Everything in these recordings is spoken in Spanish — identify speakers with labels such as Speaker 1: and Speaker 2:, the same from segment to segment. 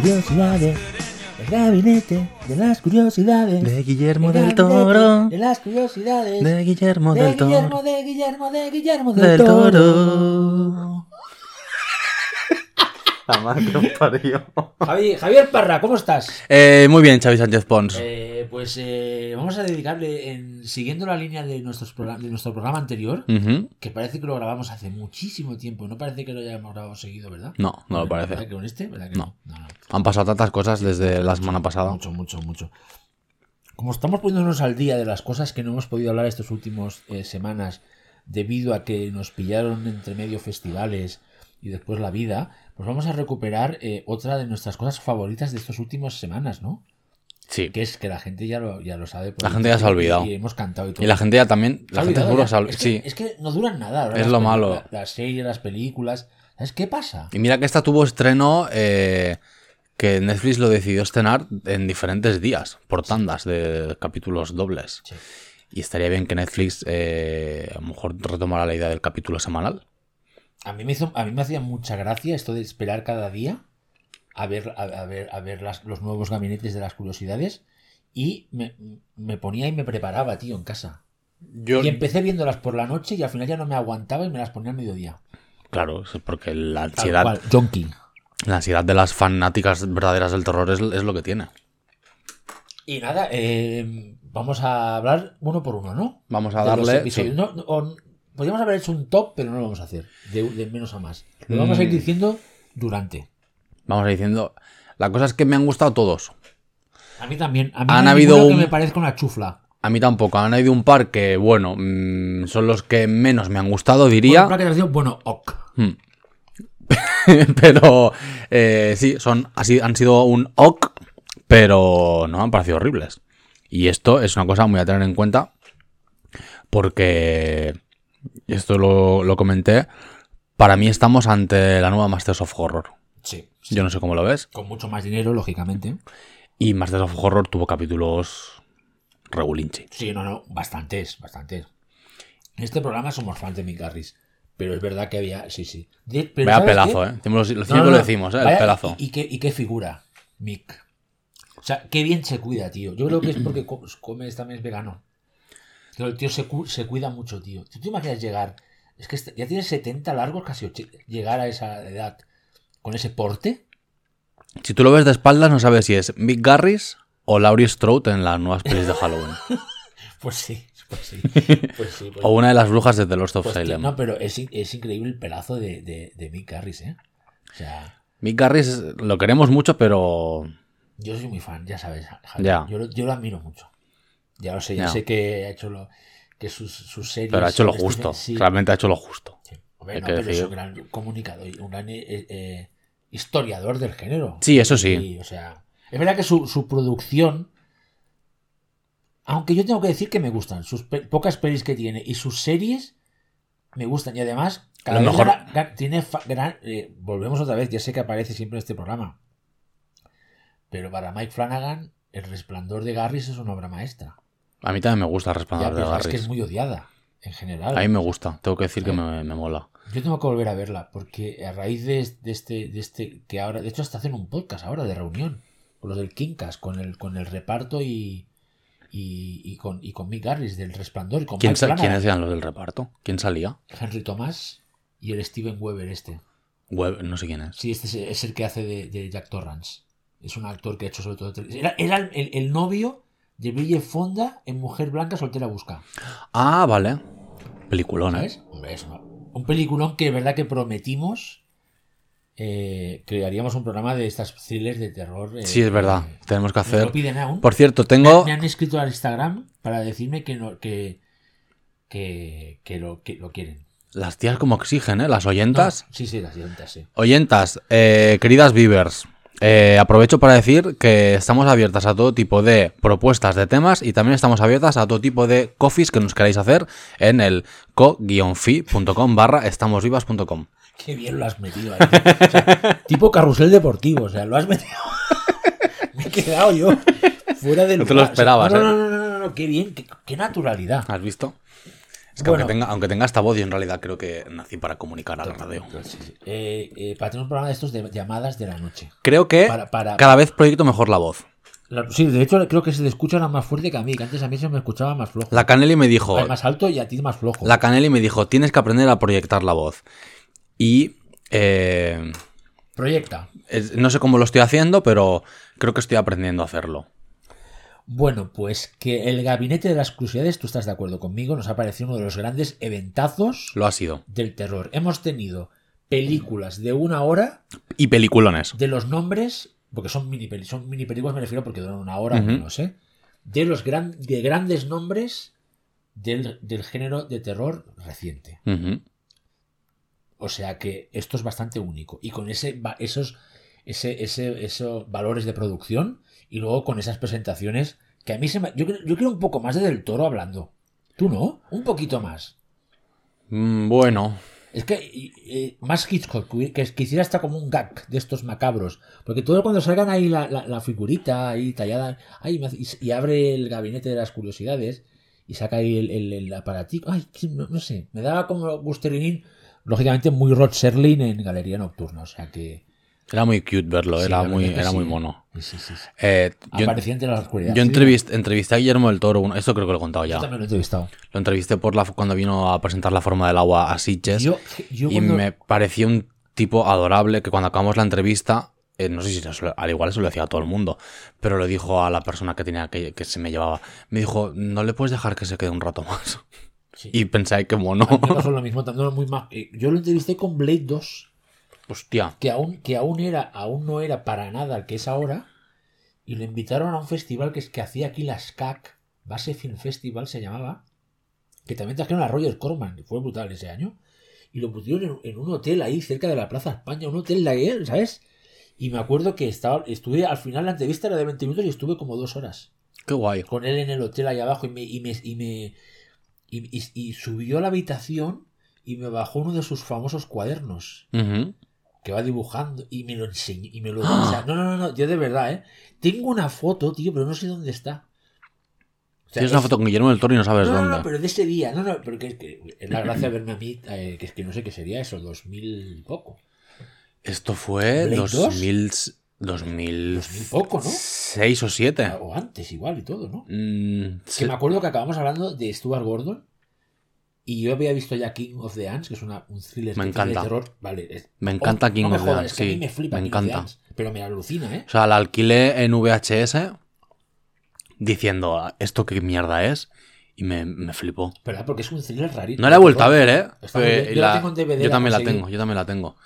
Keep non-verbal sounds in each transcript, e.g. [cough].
Speaker 1: Curiosidades. El gabinete de las curiosidades.
Speaker 2: De Guillermo
Speaker 1: El
Speaker 2: del Toro.
Speaker 1: De las curiosidades.
Speaker 2: De Guillermo
Speaker 1: de
Speaker 2: del
Speaker 1: Guillermo,
Speaker 2: Toro.
Speaker 1: de Guillermo, de Guillermo del,
Speaker 2: Del
Speaker 1: Toro.
Speaker 2: La madre que parió.
Speaker 1: Javi- Javier Parra, ¿cómo estás?
Speaker 2: Eh, muy bien, Xavi Sánchez Pons.
Speaker 1: Eh, pues eh, vamos a dedicarle, en, siguiendo la línea de, nuestros progra- de nuestro programa anterior, que parece que lo grabamos hace muchísimo tiempo, no parece que lo hayamos grabado seguido, ¿verdad?
Speaker 2: No, no lo
Speaker 1: ¿Verdad
Speaker 2: parece.
Speaker 1: que con este? ¿Verdad que
Speaker 2: No.
Speaker 1: no? No, no.
Speaker 2: Han pasado tantas cosas desde la semana pasada.
Speaker 1: Mucho, mucho, mucho. Como estamos poniéndonos al día de las cosas que no hemos podido hablar estas últimas eh, semanas debido a que nos pillaron entre medio festivales y después la vida, pues vamos a recuperar eh, otra de nuestras cosas favoritas de estas últimas semanas, ¿no?
Speaker 2: Sí.
Speaker 1: Que es que la gente ya lo, ya lo sabe.
Speaker 2: La gente ya se ha olvidado.
Speaker 1: Y hemos cantado y todo.
Speaker 2: Y la gente ya también. La gente seguro se ha
Speaker 1: es, que,
Speaker 2: Sí.
Speaker 1: es que no duran nada. ahora
Speaker 2: Es
Speaker 1: las
Speaker 2: lo malo.
Speaker 1: la- Las series, las películas. ¿Sabes qué pasa?
Speaker 2: Y mira que esta tuvo estreno eh, que Netflix lo decidió estrenar en diferentes días, por tandas de capítulos dobles.
Speaker 1: Sí.
Speaker 2: Y estaría bien que Netflix eh, a lo mejor retomara la idea del capítulo semanal.
Speaker 1: A mí me hizo, a mí me hacía mucha gracia esto de esperar cada día a ver, a, a ver, a ver las- los nuevos gabinetes de las curiosidades y me, me ponía y me preparaba, tío, en casa.
Speaker 2: Yo,
Speaker 1: Y empecé viéndolas por la noche y al final ya no me aguantaba y me las ponía al mediodía.
Speaker 2: claro, porque la ansiedad,
Speaker 1: cual,
Speaker 2: la ansiedad de las fanáticas verdaderas del terror es, es lo que tiene.
Speaker 1: Y nada, eh, vamos a hablar uno por uno, ¿no?
Speaker 2: Vamos a
Speaker 1: De
Speaker 2: darle.
Speaker 1: episodios.
Speaker 2: sí.
Speaker 1: No, no, o- podríamos haber hecho un top, pero no lo vamos a hacer. De, de menos a más. Lo vamos a ir
Speaker 2: Mm.
Speaker 1: diciendo durante.
Speaker 2: Vamos a ir diciendo. La cosa es que me han gustado todos.
Speaker 1: A mí también. A mí
Speaker 2: Han
Speaker 1: no
Speaker 2: habido un-
Speaker 1: que me parezca una chufla.
Speaker 2: A mí tampoco. Han habido un par que, bueno, mm, son los que menos me han gustado, diría.
Speaker 1: Bueno, que sido, bueno, ok.
Speaker 2: Hmm. [laughs] pero eh, sí, son, así, han sido un ok, pero no han parecido horribles. Y esto es una cosa muy a tener en cuenta porque esto lo, lo comenté. Para mí estamos ante la nueva Masters of Horror.
Speaker 1: Sí.
Speaker 2: Yo no sé cómo lo ves.
Speaker 1: Con mucho más dinero, lógicamente.
Speaker 2: Y Masters of Horror tuvo capítulos regulinchi.
Speaker 1: Sí, no, no, bastantes, bastantes. En este programa somos fans de Mick Garris. Pero es verdad que había, sí, sí. Pero
Speaker 2: Vaya
Speaker 1: ¿sabes
Speaker 2: pelazo,
Speaker 1: qué?
Speaker 2: ¿eh? Decimos- Lo,
Speaker 1: No,
Speaker 2: lo decimos, ¿eh? El pelazo.
Speaker 1: Y, y qué, y qué figura, Mick. O sea, qué bien se cuida, tío. Yo creo que es porque co- come, también es vegano. Pero el tío se, cu- se cuida mucho, tío. ¿Tú te imaginas llegar? Es que este- ya tiene 70 largos, casi llegar a esa edad con ese porte.
Speaker 2: Si tú lo ves de espaldas, no sabes si es Mick Garris o Laurie Strode en las nuevas pelis de Halloween. [laughs]
Speaker 1: Pues sí, pues sí. [laughs] Pues sí, pues
Speaker 2: o una de las brujas de The Lost of
Speaker 1: Pues,
Speaker 2: Salem.
Speaker 1: no, pero es, es increíble el pedazo de, de, de Mick Garris, ¿eh? O sea,
Speaker 2: Mick Garris lo queremos mucho, pero
Speaker 1: yo soy muy fan, ya sabes.
Speaker 2: Ya.
Speaker 1: Yo lo admiro mucho. Ya lo sé, ya sé que ha hecho lo que sus, sus series.
Speaker 2: pero ha hecho lo
Speaker 1: sobre
Speaker 2: justo.
Speaker 1: Sí,
Speaker 2: Realmente ha hecho lo justo.
Speaker 1: sí. Hombre, no, es un gran comunicador y un gran eh, eh, historiador del género.
Speaker 2: Sí, eso sí.
Speaker 1: Y, o sea, es verdad que su, su producción, aunque yo tengo que decir que me gustan, sus pe- pocas pelis que tiene y sus series me gustan y además cada
Speaker 2: Lo
Speaker 1: vez
Speaker 2: mejor-
Speaker 1: tiene gran, eh, volvemos otra vez, ya sé que aparece siempre en este programa, pero para Mike Flanagan el resplandor de Garris es una obra maestra.
Speaker 2: A mí también me gusta el
Speaker 1: Ya,
Speaker 2: resplandor de
Speaker 1: pero es que
Speaker 2: Garris.
Speaker 1: es muy odiada en general.
Speaker 2: A mí me gusta. Tengo que decir que
Speaker 1: Sí.
Speaker 2: me, me mola.
Speaker 1: Yo tengo que volver a verla, porque a raíz de, de este, de este, que ahora, de hecho hasta hacen un podcast ahora de reunión, con los del Kinkas, con el, con el reparto y, y, y con, y con Mick Garris del Resplandor y con
Speaker 2: ¿Quién ¿Quiénes eran los del reparto? ¿Quién salía?
Speaker 1: Henry Thomas y el Steven Weber este.
Speaker 2: Web- no sé quién es.
Speaker 1: Sí, este es, es el que hace de, de Jack Torrance. Es un actor que ha hecho sobre todo... Era, era el, el- el novio de Bridget Fonda en Mujer Blanca Soltera Busca.
Speaker 2: Ah, vale. Peliculón, ¿eh?
Speaker 1: ¿Sabes? Hombre, es una- un peliculón que es verdad que prometimos eh, que haríamos un programa de estas thrillers de terror. eh,
Speaker 2: Sí, es verdad.
Speaker 1: eh,
Speaker 2: Tenemos que hacer.
Speaker 1: lo piden aún.
Speaker 2: Por cierto, tengo.
Speaker 1: Me han escrito al Instagram para decirme que no, que, que, que lo, que lo quieren.
Speaker 2: Las tías como exigen, ¿eh? Las oyentas.
Speaker 1: No, sí, sí, las siguientes, sí.
Speaker 2: Oyentas, eh, queridas Beavers, eh, aprovecho para decir que estamos abiertas a todo tipo de propuestas de temas y también estamos abiertas a todo tipo de coffees que nos queráis hacer en el co-fi.com barra estamosvivas.com.
Speaker 1: Qué bien lo has metido ahí. O sea, [laughs] tipo carrusel deportivo, o sea, lo has metido. [laughs] Me he quedado yo fuera del
Speaker 2: No te lo
Speaker 1: lugar. O sea,
Speaker 2: esperabas,
Speaker 1: no,
Speaker 2: ¿eh?
Speaker 1: no, no, no, no, no, qué bien, qué, qué naturalidad.
Speaker 2: ¿Has visto? Es que
Speaker 1: Bueno.
Speaker 2: aunque, tenga, aunque tenga esta voz, yo en realidad creo que nací para comunicar a la radio.
Speaker 1: Sí, sí. Eh, eh, para tener un programa de estos de llamadas de la noche.
Speaker 2: Creo que
Speaker 1: Para- para-
Speaker 2: cada vez proyecto mejor la voz.
Speaker 1: La- sí, de hecho creo que se te escucha más fuerte que a mí, que antes a mí se me escuchaba más flojo.
Speaker 2: La Canelli me dijo,
Speaker 1: Ay, más alto y a ti más flojo.
Speaker 2: la Canelli me dijo, tienes que aprender a proyectar la voz. Y eh,
Speaker 1: Proyecta.
Speaker 2: no sé cómo lo estoy haciendo, pero creo que estoy aprendiendo a hacerlo.
Speaker 1: Bueno, pues que el gabinete de las curiosidades, tú estás de acuerdo conmigo, nos ha parecido uno de los grandes eventazos
Speaker 2: Lo ha sido.
Speaker 1: del terror. Hemos tenido películas de una hora
Speaker 2: Y peliculones.
Speaker 1: de los nombres, porque son mini, peli- son mini películas, me refiero porque duran una hora o
Speaker 2: Ujú.
Speaker 1: menos, ¿eh? De los gran, de grandes nombres del, del género de terror reciente. O sea que esto es bastante único. Y con ese, esos, ese, ese, esos valores de producción y luego con esas presentaciones que a mí se me... Yo, yo quiero un poco más de Del Toro hablando. ¿Tú no? Un poquito más.
Speaker 2: Mm, Bueno,
Speaker 1: Es que más Hitchcock, que, hiciera hasta como un gag de estos macabros. Porque todo cuando salgan ahí la, la- la figurita ahí tallada, hace- y, y abre el gabinete de las curiosidades y saca ahí el, el, el aparatico, ay, no, no sé, me daba como Gusterinin, lógicamente muy Rod Serling en Galería Nocturna, o sea que...
Speaker 2: era muy cute verlo,
Speaker 1: sí,
Speaker 2: era, muy,
Speaker 1: que
Speaker 2: era
Speaker 1: sí.
Speaker 2: muy mono.
Speaker 1: Sí, sí, sí, sí.
Speaker 2: Eh, yo
Speaker 1: Aparecía entre la oscuridad.
Speaker 2: yo entrevist- entrevisté a Guillermo del Toro, esto creo que lo he contado
Speaker 1: Yo
Speaker 2: ya.
Speaker 1: también lo he entrevistado.
Speaker 2: Lo entrevisté por la, cuando vino a presentar la forma del agua a Sitges.
Speaker 1: Yo, yo
Speaker 2: y
Speaker 1: cuando-
Speaker 2: me pareció un tipo adorable que cuando acabamos la entrevista, eh, no sé si lo- al igual eso lo decía a todo el mundo, pero le dijo a la persona que tenía que, que se me llevaba, me dijo, no le puedes dejar que se quede un rato más.
Speaker 1: Sí.
Speaker 2: Y pensé, "Ay, qué mono.
Speaker 1: A mí me pasó lo mismo, muy más. eh, Yo lo entrevisté con Blade 2.
Speaker 2: Hostia.
Speaker 1: que aún, que aún era, aún no era para nada el que es ahora, y lo invitaron a un festival que, es, que hacía aquí la SCAC, Base Film Festival se llamaba, que también trajeron a Roger Corman, que fue brutal ese año, y lo pusieron en, en un hotel ahí cerca de la Plaza España, un hotel de ahí, ¿sabes? Y me acuerdo que estaba, estuve, al final la entrevista era de 20 minutos y estuve como dos horas
Speaker 2: Qué guay.
Speaker 1: con él en el hotel ahí abajo y me, y me, y me y, y- y subió a la habitación y me bajó uno de sus famosos cuadernos. Que va dibujando y me lo enseñó y me lo o sea, no no no no yo de verdad eh tengo una foto tío pero no sé dónde está. O sea,
Speaker 2: Tienes una
Speaker 1: es-
Speaker 2: foto con Guillermo del Toro y no sabes
Speaker 1: no, no,
Speaker 2: dónde.
Speaker 1: no, pero de ese día no no pero que, que es la gracia verme a mí eh, que es que no sé qué sería eso 2000 y poco.
Speaker 2: Esto fue
Speaker 1: ¿Blade
Speaker 2: 2000, 2000,
Speaker 1: 2000 poco, ¿no?
Speaker 2: 6 o 7.
Speaker 1: o antes igual y todo no
Speaker 2: Mm,
Speaker 1: que me acuerdo que acabamos hablando de Stuart Gordon y yo había visto ya King of the Ants que es una, un thriller
Speaker 2: Me encanta.
Speaker 1: de terror vale es-
Speaker 2: Me encanta
Speaker 1: Oh,
Speaker 2: King
Speaker 1: no me
Speaker 2: of the Ants,
Speaker 1: es que a mí
Speaker 2: sí,
Speaker 1: me flipa
Speaker 2: me
Speaker 1: King of the
Speaker 2: encanta.
Speaker 1: Ants, pero me alucina eh
Speaker 2: O sea, la alquilé en VHS diciendo, ¿esto qué mierda es? Y me, me flipó.
Speaker 1: ¿verdad? porque es un thriller rarito
Speaker 2: No la he vuelto a ver, ¿eh? Fue-
Speaker 1: Yo la
Speaker 2: la-
Speaker 1: tengo en DVD,
Speaker 2: yo
Speaker 1: la
Speaker 2: también la
Speaker 1: conseguí.
Speaker 2: tengo, yo también la tengo.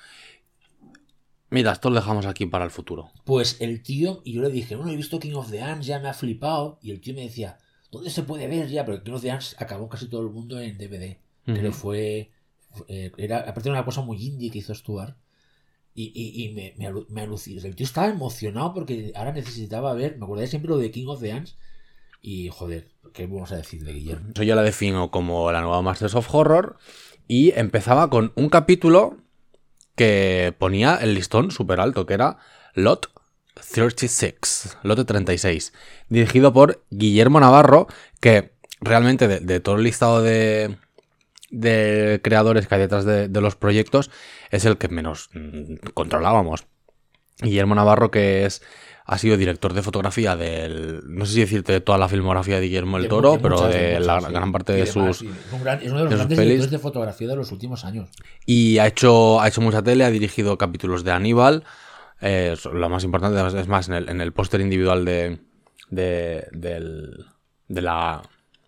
Speaker 2: Mira, esto lo dejamos aquí para el futuro.
Speaker 1: Pues el tío, y yo le dije, bueno, he visto King of the Ants, ya me ha flipado. Y el tío me decía, ¿dónde se puede ver ya? Pero King of the Ants acabó casi todo el mundo en DVD. Creo
Speaker 2: Ujú.
Speaker 1: fue. eh, era, aparte era una cosa muy indie que hizo Stuart. Y, y, y me, me, me alucinó. El tío estaba emocionado porque ahora necesitaba ver. Me acordé siempre lo de King of the Ants. Y joder, ¿qué vamos a decir de Guillermo?
Speaker 2: Eso yo la defino como la nueva Masters of Horror. Y empezaba con un capítulo que ponía el listón súper alto, que era Lot 36, Lote 36, dirigido por Guillermo Navarro, que realmente de, de todo el listado de, de creadores que hay detrás de, de los proyectos es el que menos mm, controlábamos. Guillermo Navarro, que es ha sido director de fotografía del. No sé si decirte de toda la filmografía de Guillermo el Toro, pero de
Speaker 1: muchas,
Speaker 2: la
Speaker 1: sí.
Speaker 2: gran parte de sus.
Speaker 1: Es un gran- es uno de los grandes
Speaker 2: pelis.
Speaker 1: directores de fotografía de los últimos años.
Speaker 2: Y ha hecho, ha hecho mucha tele, ha dirigido capítulos de Aníbal, Eh, lo más importante es más en el, en el póster individual de, de, del- de la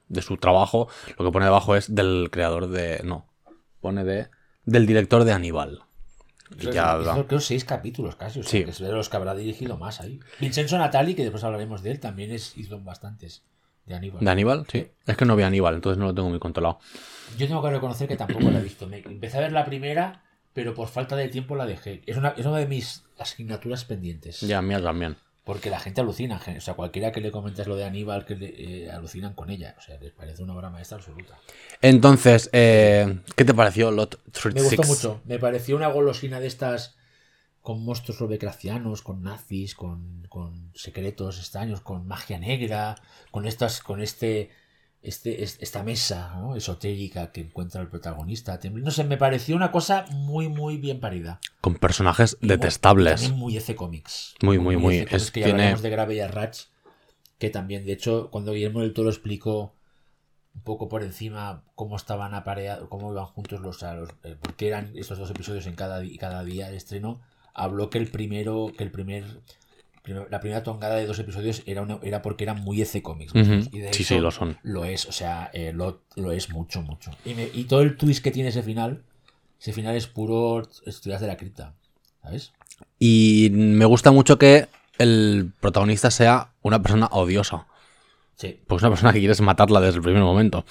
Speaker 2: de su trabajo, lo que pone debajo es del creador de. No. Pone de. Del director de Aníbal. Y ya
Speaker 1: hizo, creo seis capítulos casi, o sea,
Speaker 2: Sí.
Speaker 1: que es de los que habrá dirigido más ahí. Vincenzo Natali, que después hablaremos de él, también es, hizo bastantes de Aníbal.
Speaker 2: ¿De Aníbal? Sí. Es que no vi Aníbal, entonces no lo tengo muy controlado.
Speaker 1: Yo tengo que reconocer que tampoco la he visto. Me- empecé a ver la primera, pero por falta de tiempo la dejé. Es una, es una de mis asignaturas pendientes.
Speaker 2: Ya, mía también.
Speaker 1: Porque la gente alucina. O sea, cualquiera que le comentes lo de Aníbal, que le, eh, alucinan con ella. O sea, les parece una obra maestra absoluta.
Speaker 2: Entonces, eh, ¿qué te pareció Lot
Speaker 1: Me
Speaker 2: 36?
Speaker 1: gustó mucho. Me pareció una golosina de estas con monstruos lovecraftianos, con nazis, con, con secretos extraños, con magia negra, con estas, con este, este, es- esta mesa ¿no? esotérica que encuentra el protagonista. No sé, me pareció una cosa muy, muy bien parida.
Speaker 2: Con personajes
Speaker 1: Y
Speaker 2: detestables.
Speaker 1: También muy EC Comics.
Speaker 2: Muy, muy, muy.
Speaker 1: Comics,
Speaker 2: Es-
Speaker 1: que ya
Speaker 2: tiene-
Speaker 1: de Grave y Arrach, que también, de hecho, cuando Guillermo del Toro explicó un poco por encima cómo estaban apareados, cómo iban juntos los, los eh, por qué eran estos dos episodios en cada, cada día de estreno, habló que el primero, que el primer- la primera tongada de dos episodios era una- era porque eran muy EC Comics.
Speaker 2: Ujú.
Speaker 1: Y de
Speaker 2: Sí,
Speaker 1: hecho,
Speaker 2: sí, lo son.
Speaker 1: Lo es, o sea, eh, lo, lo es mucho, mucho. Y, me- y todo el twist que tiene ese final, ese final es puro estudias de la cripta, ¿sabes?
Speaker 2: Y me gusta mucho que el protagonista sea una persona odiosa.
Speaker 1: Sí.
Speaker 2: Pues una persona que quieres matarla desde el primer momento.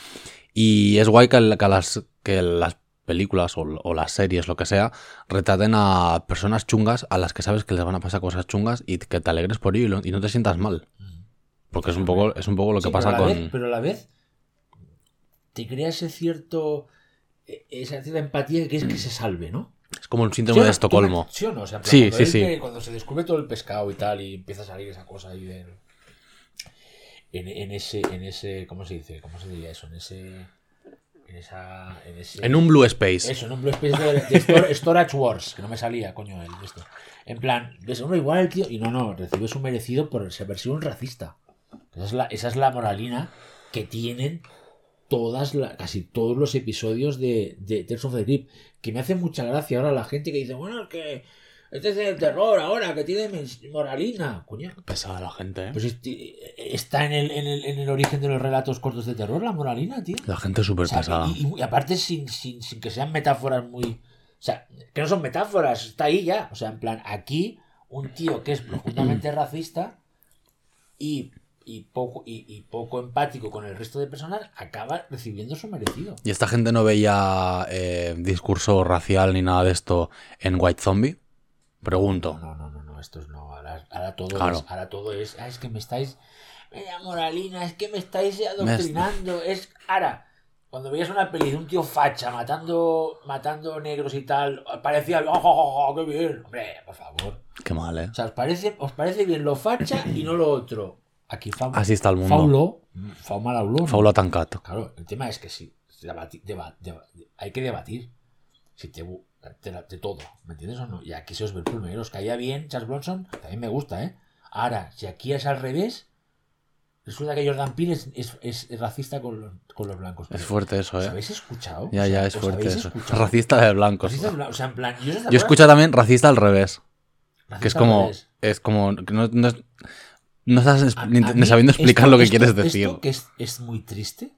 Speaker 2: Y es guay que las, que las películas o, o las series, lo que sea, retraten a personas chungas a las que sabes que les van a pasar cosas chungas y que te alegres por ello y, lo- y no te sientas mal. Porque es un poco, es un poco lo que
Speaker 1: Sí,
Speaker 2: pasa
Speaker 1: pero
Speaker 2: con...
Speaker 1: vez- pero a la vez te crea ese cierto eh, esa cierta empatía que quieres que se salve, ¿no?
Speaker 2: Es como un
Speaker 1: ¿Sí
Speaker 2: síndrome
Speaker 1: o no?
Speaker 2: de Estocolmo.
Speaker 1: ¿Sí o no? O sea,
Speaker 2: Sí, sí, sí.
Speaker 1: que- cuando se descubre todo el pescado y tal y empieza a salir esa cosa ahí de... En, en ese, en ese, ¿cómo se dice? ¿Cómo se diría eso? En ese... En esa... En, ese,
Speaker 2: En un Blue Space.
Speaker 1: Eso, en un Blue Space de, de Stor- [laughs] Storage Wars, que no me salía, coño, el esto. En plan, ves, hombre, igual el tío. Y no, no, recibe su merecido por haber sido un racista. Esa es la, esa es la moralina que tienen todas la- casi todos los episodios de, de Tales of the Crypt. Que me hace mucha gracia ahora la gente que dice, bueno, es que este es el terror ahora, que tiene moralina. Coño,
Speaker 2: Pesada la gente, ¿eh?
Speaker 1: pues este- está en el, en, el, en el origen de los relatos cortos de terror, la moralina, tío.
Speaker 2: La gente es súper
Speaker 1: O sea,
Speaker 2: pesada.
Speaker 1: y, y- y aparte sin, sin, sin que sean metáforas muy... O sea, que no son metáforas, está ahí ya. O sea, en plan, aquí un tío que es profundamente [clears throat] racista y, y poco, y, y poco empático con el resto de personas acaba recibiendo su merecido.
Speaker 2: ¿Y esta gente no veía eh, discurso racial ni nada de esto en White Zombie? Pregunto.
Speaker 1: No, no, no, no, esto es no. Ahora, ahora todo
Speaker 2: Claro.
Speaker 1: es, ahora todo es, ah, es que me estáis, media moralina, es que me estáis adoctrinando, es, ahora, cuando veías una peli de un tío facha matando, matando negros y tal, parecía, oh, oh, oh, qué bien, hombre, por favor.
Speaker 2: Qué mal, ¿eh?
Speaker 1: O sea, os parece, os parece bien lo facha y no lo otro. Aquí fa,
Speaker 2: Así está el mundo.
Speaker 1: Faulo, Fauma.
Speaker 2: Faula Tancat.
Speaker 1: Claro, el tema es que sí, hay que debatir si te, de, la- de todo, ¿me entiendes o no? Y aquí se os ve el primero, os caía bien Charles Bronson, también me gusta, ¿eh? Ahora, si aquí es al revés, resulta que Jordan Peele es, es- es racista con los, con los blancos.
Speaker 2: Es fuerte eso,
Speaker 1: ¿Os
Speaker 2: ¿eh?
Speaker 1: habéis escuchado?
Speaker 2: Ya, ya, es
Speaker 1: ¿os
Speaker 2: fuerte eso.
Speaker 1: escuchado?
Speaker 2: Racista de blancos.
Speaker 1: Racista de blan- o sea, en plan, yo,
Speaker 2: Yo escucho también racista al revés. Que es como. Es como. no, no, es- no estás
Speaker 1: A-
Speaker 2: ni,
Speaker 1: a
Speaker 2: ni
Speaker 1: mí
Speaker 2: sabiendo explicar
Speaker 1: esto-
Speaker 2: lo que
Speaker 1: esto-
Speaker 2: quieres decir.
Speaker 1: Esto que es, es muy triste,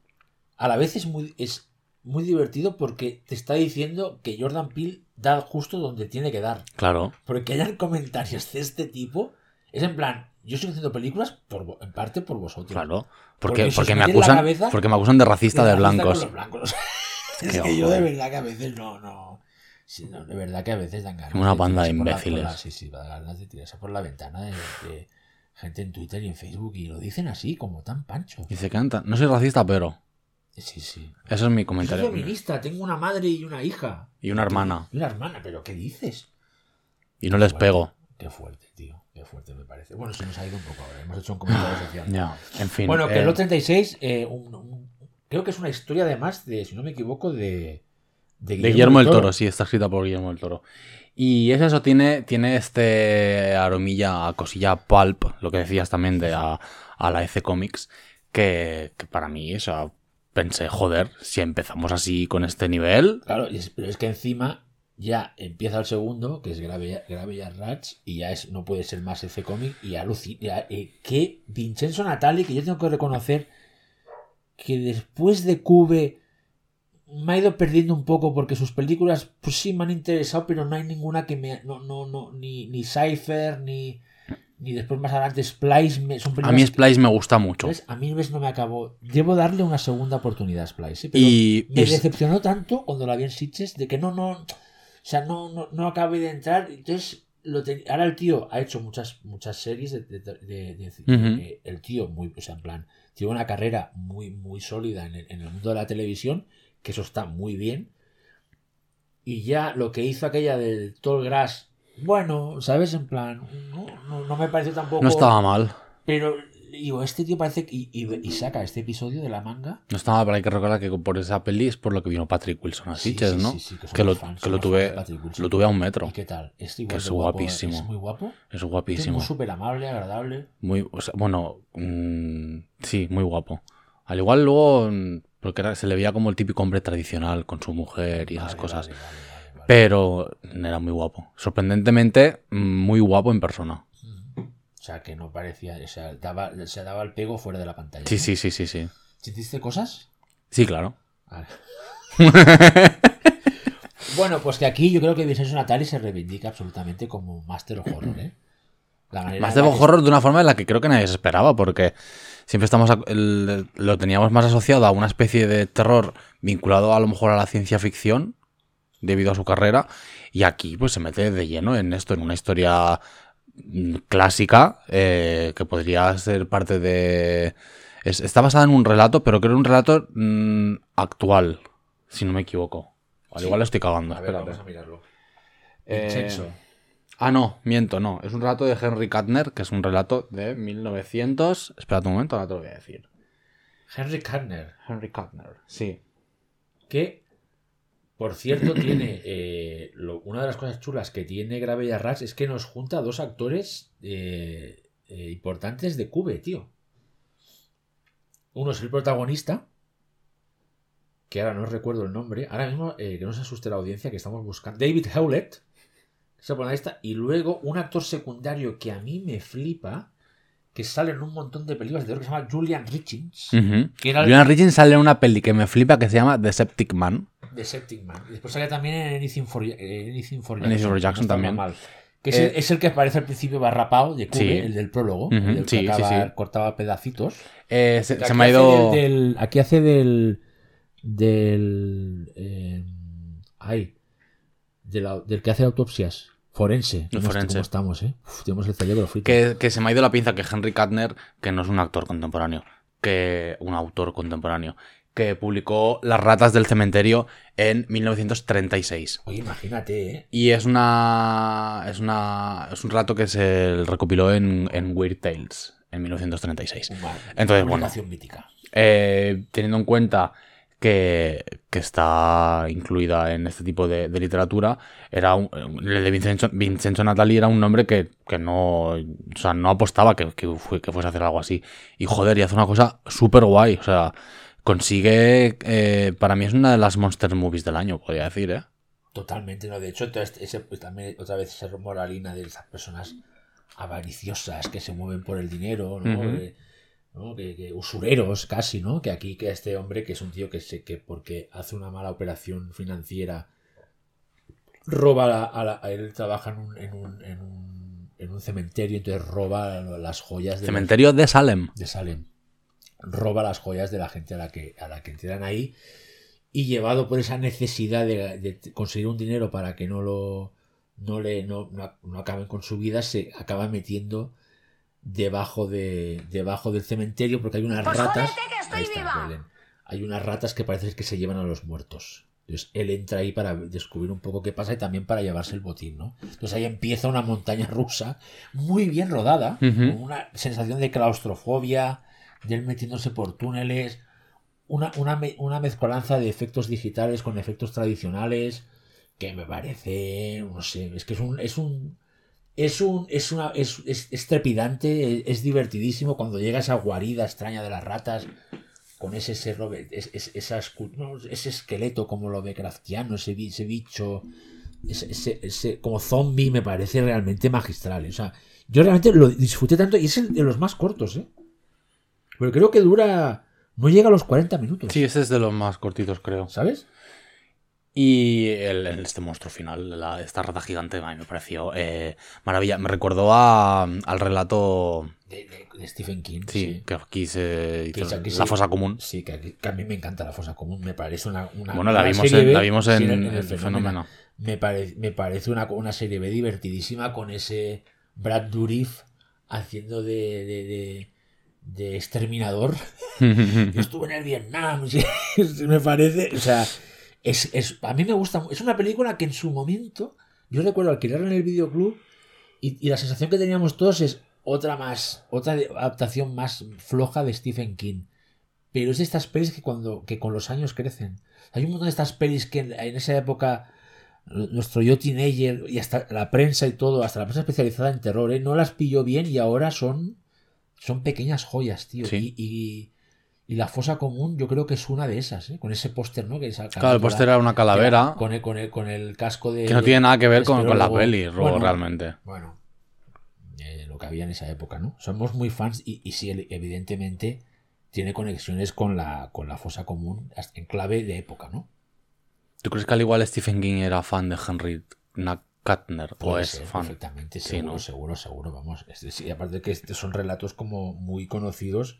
Speaker 1: a la vez es muy, es muy divertido porque te está diciendo que Jordan Peele da justo donde tiene que dar.
Speaker 2: Claro.
Speaker 1: Porque que hayan [laughs] comentarios de este tipo es en plan, yo estoy haciendo películas por, en parte por vosotros.
Speaker 2: Claro.
Speaker 1: Porque
Speaker 2: Porque, porque me acusan. Porque me acusan de racista de
Speaker 1: Racista con
Speaker 2: blancos.
Speaker 1: los blancos. [laughs] es que yo
Speaker 2: ojo,
Speaker 1: de
Speaker 2: eh.
Speaker 1: verdad que a veces no, no. sí, no, de verdad que a veces dan ganas.
Speaker 2: Una
Speaker 1: de
Speaker 2: banda de
Speaker 1: por la-
Speaker 2: imbéciles.
Speaker 1: la- sí, sí, dan ganas de tirarse por la ventana de, de gente en Twitter y en Facebook y lo dicen así, como tan pancho.
Speaker 2: Dice, canta. No soy racista, pero.
Speaker 1: Sí, sí.
Speaker 2: Eso es mi
Speaker 1: Yo soy
Speaker 2: comentario.
Speaker 1: feminista, tengo una madre y una hija.
Speaker 2: Y una hermana.
Speaker 1: Y una hermana, pero ¿qué dices?
Speaker 2: Y no les
Speaker 1: Fuerte,
Speaker 2: pego.
Speaker 1: Qué fuerte, tío. Qué fuerte me parece. Bueno, se nos ha ido un poco ahora. Hemos hecho un comentario [sighs] social.
Speaker 2: Ya. En fin.
Speaker 1: Bueno, que
Speaker 2: eh,
Speaker 1: el Lot 36, eh, un- un- creo que es una historia además de, si no me equivoco, de,
Speaker 2: De Guillermo del Toro, sí, está escrita por Guillermo del Toro. Y es eso, tiene, tiene este aromilla, cosilla pulp, lo que decías también de a, a la EC Comics, que, que para mí, o sea, pensé, joder, si empezamos así con este nivel,
Speaker 1: Claro, pero es que encima ya empieza el segundo, que es Grave, Grave y ya es, no puede ser más ese cómic, y alucina. Eh, que Vincenzo Natali, que yo tengo que reconocer que después de Cube me ha ido perdiendo un poco porque sus películas, pues sí me han interesado, pero no hay ninguna que me. No, no, no, ni, ni Cypher, ni, ni después más adelante Splice. me- son
Speaker 2: A mí
Speaker 1: que-
Speaker 2: Splice me gusta mucho.
Speaker 1: A mí ves, no me acabó. Debo darle una segunda oportunidad a Splice. ¿sí? Pero
Speaker 2: Y,
Speaker 1: me
Speaker 2: y-
Speaker 1: decepcionó tanto cuando la vi en Sitges de que no, no. O sea, no, no, no acabé de entrar. Entonces, lo ten- ahora el tío ha hecho muchas, muchas series de, de- de- de- de-
Speaker 2: Ujú.
Speaker 1: eh, el tío muy, o sea, en plan, tiene una carrera muy, muy sólida en el, en el mundo de la televisión, que eso está muy bien. Y ya lo que hizo aquella del Tall Grass, bueno, ¿sabes? En plan, no, no, no me pareció tampoco.
Speaker 2: no estaba mal.
Speaker 1: Pero digo, este tío parece que. Y, y- y saca este episodio de la manga.
Speaker 2: No estaba mal, pero hay que recordar que por esa peli es por lo que vino Patrick Wilson a
Speaker 1: Sí,
Speaker 2: Sitges,
Speaker 1: sí,
Speaker 2: ¿no?
Speaker 1: sí, sí, que
Speaker 2: que, lo,
Speaker 1: fans,
Speaker 2: que lo tuve lo tuve a un metro.
Speaker 1: ¿Y qué tal? Es igual
Speaker 2: Que es
Speaker 1: guapo,
Speaker 2: guapísimo.
Speaker 1: Es muy guapo.
Speaker 2: Es
Speaker 1: Es
Speaker 2: guapísimo.
Speaker 1: muy súper amable, agradable.
Speaker 2: Muy, o sea, bueno, mm, sí, muy guapo. Al igual luego, mm, porque era- se le veía como el típico hombre tradicional con su mujer y esas
Speaker 1: Vale,
Speaker 2: cosas.
Speaker 1: vale, vale.
Speaker 2: Pero era muy guapo. Sorprendentemente, muy guapo en persona.
Speaker 1: O sea, que no parecía. O sea, daba, se daba el pego fuera de la pantalla.
Speaker 2: Sí,
Speaker 1: ¿no?
Speaker 2: sí, sí, sí, sí.
Speaker 1: ¿Sentiste cosas?
Speaker 2: Sí, claro.
Speaker 1: Vale. bueno, pues que aquí yo creo que Vincenzo Natali se reivindica absolutamente como Master of Horror, ¿eh?
Speaker 2: De
Speaker 1: la que-
Speaker 2: horror de una forma en la que creo que nadie se esperaba, porque siempre estamos ac- el- lo teníamos más asociado a una especie de terror vinculado a lo mejor a la ciencia ficción, debido a su carrera, y aquí pues se mete de lleno en esto, en una historia mm, clásica, eh, que podría ser parte de... es- está basada en un relato, pero creo un relato mm, actual, si no me equivoco. Al
Speaker 1: Sí.
Speaker 2: igual lo estoy cagando,
Speaker 1: A ver,
Speaker 2: espérate.
Speaker 1: vamos a mirarlo.
Speaker 2: Eh. Ah, no, miento, no. Es un relato de Henry Kattner, que es un relato de 1900. Espérate un momento, ahora te lo voy a decir.
Speaker 1: Henry Carner.
Speaker 2: Henry Kattner, sí.
Speaker 1: que por cierto tiene [clears throat] eh, lo- una de las cosas chulas que tiene Grave y Arras es que nos junta dos actores eh, eh, importantes de Cube, tío. Uno es el protagonista, que ahora no recuerdo el nombre, ahora mismo que no se asuste la audiencia que estamos buscando, David Hewlett, es el protagonista, y luego un actor secundario que a mí me flipa, que sale en un montón de películas de terror que se llama Julian Richings,
Speaker 2: Ujú.
Speaker 1: que era el-
Speaker 2: Julian Richins sale en una peli que me flipa que se llama The Septic Man.
Speaker 1: De Septic Man. Y después sale también en Anything for, eh, Anything for Jackson.
Speaker 2: Anything for Jackson
Speaker 1: no
Speaker 2: también.
Speaker 1: mal. Que es,
Speaker 2: Eh,
Speaker 1: el, es el que aparece al principio barrapado de Cube,
Speaker 2: Sí.
Speaker 1: el del prólogo.
Speaker 2: Ujú,
Speaker 1: el que
Speaker 2: sí,
Speaker 1: acaba-
Speaker 2: sí.
Speaker 1: cortaba pedacitos.
Speaker 2: Eh, se, me ha
Speaker 1: hace
Speaker 2: ido.
Speaker 1: del- del- aquí hace del. Del. eh, ay. de la- del que hace autopsias. Forense.
Speaker 2: El forense.
Speaker 1: ¿Cómo estamos, eh? Uf, tenemos el cerebro frito.
Speaker 2: Que, que se me ha ido la pinza que Henry Kattner, que no es un actor contemporáneo, que un autor contemporáneo, que publicó Las ratas del cementerio en 1936.
Speaker 1: Oye, imagínate, eh.
Speaker 2: Y es una. Es una. Es un relato que se recopiló en, en Weird Tales en 1936.
Speaker 1: Una
Speaker 2: Entonces, bueno.
Speaker 1: mítica.
Speaker 2: Eh, teniendo en cuenta que, que está incluida en este tipo de, de literatura, era un- el de Vincenzo, Vincenzo Natali era un nombre que, que no, o sea, no apostaba que, que, fue- que fuese a hacer algo así. Y joder, y hace una cosa súper guay. O sea, consigue, eh, para mí es una de las monster movies del año, podría decir, ¿eh?
Speaker 1: Totalmente, ¿no? De hecho, ese, pues, también otra vez esa moralina de esas personas avariciosas que se mueven por el dinero, ¿no? Eh, ¿no? Que, que usureros casi, ¿no? Que aquí que este hombre, que es un tío que se que porque hace una mala operación financiera, roba la- a, la- a él trabaja en un, en un, en un, en un cementerio, entonces roba las joyas de los-
Speaker 2: Cementerio de Salem.
Speaker 1: de Salem. Roba las joyas de la gente a la que, a la que entran ahí. Y llevado por esa necesidad de, de conseguir un dinero para que no lo. no le. no, no, no acaben con su vida, se acaba metiendo debajo de. debajo del cementerio. Porque hay unas
Speaker 3: Pues
Speaker 1: ratas.
Speaker 3: que estoy
Speaker 1: está,
Speaker 3: viva.
Speaker 1: Belén. Hay unas ratas que parece que se llevan a los muertos. Entonces él entra ahí para descubrir un poco qué pasa y también para llevarse el botín, ¿no? Entonces ahí empieza una montaña rusa muy bien rodada, con una sensación de claustrofobia, de él metiéndose por túneles, una, una, una mezcolanza de efectos digitales con efectos tradicionales, que me parece, no sé, es que es un... Es un es un es una es, es, es trepidante, es, divertidísimo cuando llega esa guarida extraña de las ratas con ese cerro, es, es- esa escu- no, ese esqueleto como lo ve Craftiano, ese, ese bicho ese, ese- ese- como zombie me parece realmente magistral. O sea, yo realmente lo disfruté tanto y es el de los más cortos, ¿eh? Pero creo que dura. No llega a los 40 minutos.
Speaker 2: Sí, ese es de los más cortitos, creo.
Speaker 1: ¿Sabes?
Speaker 2: Y el, el- este monstruo final, la- esta rata gigante, a mí me pareció eh, maravilla. Me recordó a- al relato,
Speaker 1: De, de- de Stephen King.
Speaker 2: sí, que aquí se
Speaker 1: Que
Speaker 2: hizo
Speaker 1: es aquí
Speaker 2: La
Speaker 1: sí.
Speaker 2: fosa común.
Speaker 1: Sí, que, aquí- que a mí me encanta la fosa común. Me parece una. una-
Speaker 2: Bueno, la
Speaker 1: una
Speaker 2: vimos
Speaker 1: serie
Speaker 2: en-
Speaker 1: B,
Speaker 2: la vimos en- en Fenómeno.
Speaker 1: Me, pare- me parece una, una serie B divertidísima con ese Brad Dourif haciendo de, de, de- exterminador. [laughs] Yo estuve en el Vietnam. [laughs] me parece. O sea, es, es- a mí me gusta. Es una película que en su momento. Yo recuerdo alquilarla en el videoclub y, y la sensación que teníamos todos es otra más. Otra adaptación más floja de Stephen King. Pero es de estas pelis que cuando que con los años crecen. Hay un montón de estas pelis que en, en esa época nuestro yo teenager y hasta la prensa y todo, hasta la prensa especializada en terror, ¿eh? no las pilló bien y ahora son son pequeñas joyas, tío.
Speaker 2: Sí.
Speaker 1: Y, y- y la fosa común yo creo que es una de esas, ¿eh? con ese póster, ¿no? Que esa
Speaker 2: Claro, el póster era una calavera
Speaker 1: Con el, con, el, con el casco de...
Speaker 2: que no tiene nada que ver con, con la peli, Ro,
Speaker 1: Bueno,
Speaker 2: realmente.
Speaker 1: Bueno, eh, lo que había en esa época, ¿no? Somos muy fans y, y sí, evidentemente tiene conexiones con la, con la fosa común en clave de época, ¿no?
Speaker 2: ¿Tú crees que al igual Stephen King era fan de Henry? ¿O
Speaker 1: Puede
Speaker 2: es
Speaker 1: ser,
Speaker 2: fan?
Speaker 1: perfectamente,
Speaker 2: Sí,
Speaker 1: seguro,
Speaker 2: ¿no?
Speaker 1: seguro, seguro, vamos. Es decir, aparte que estos son relatos como muy conocidos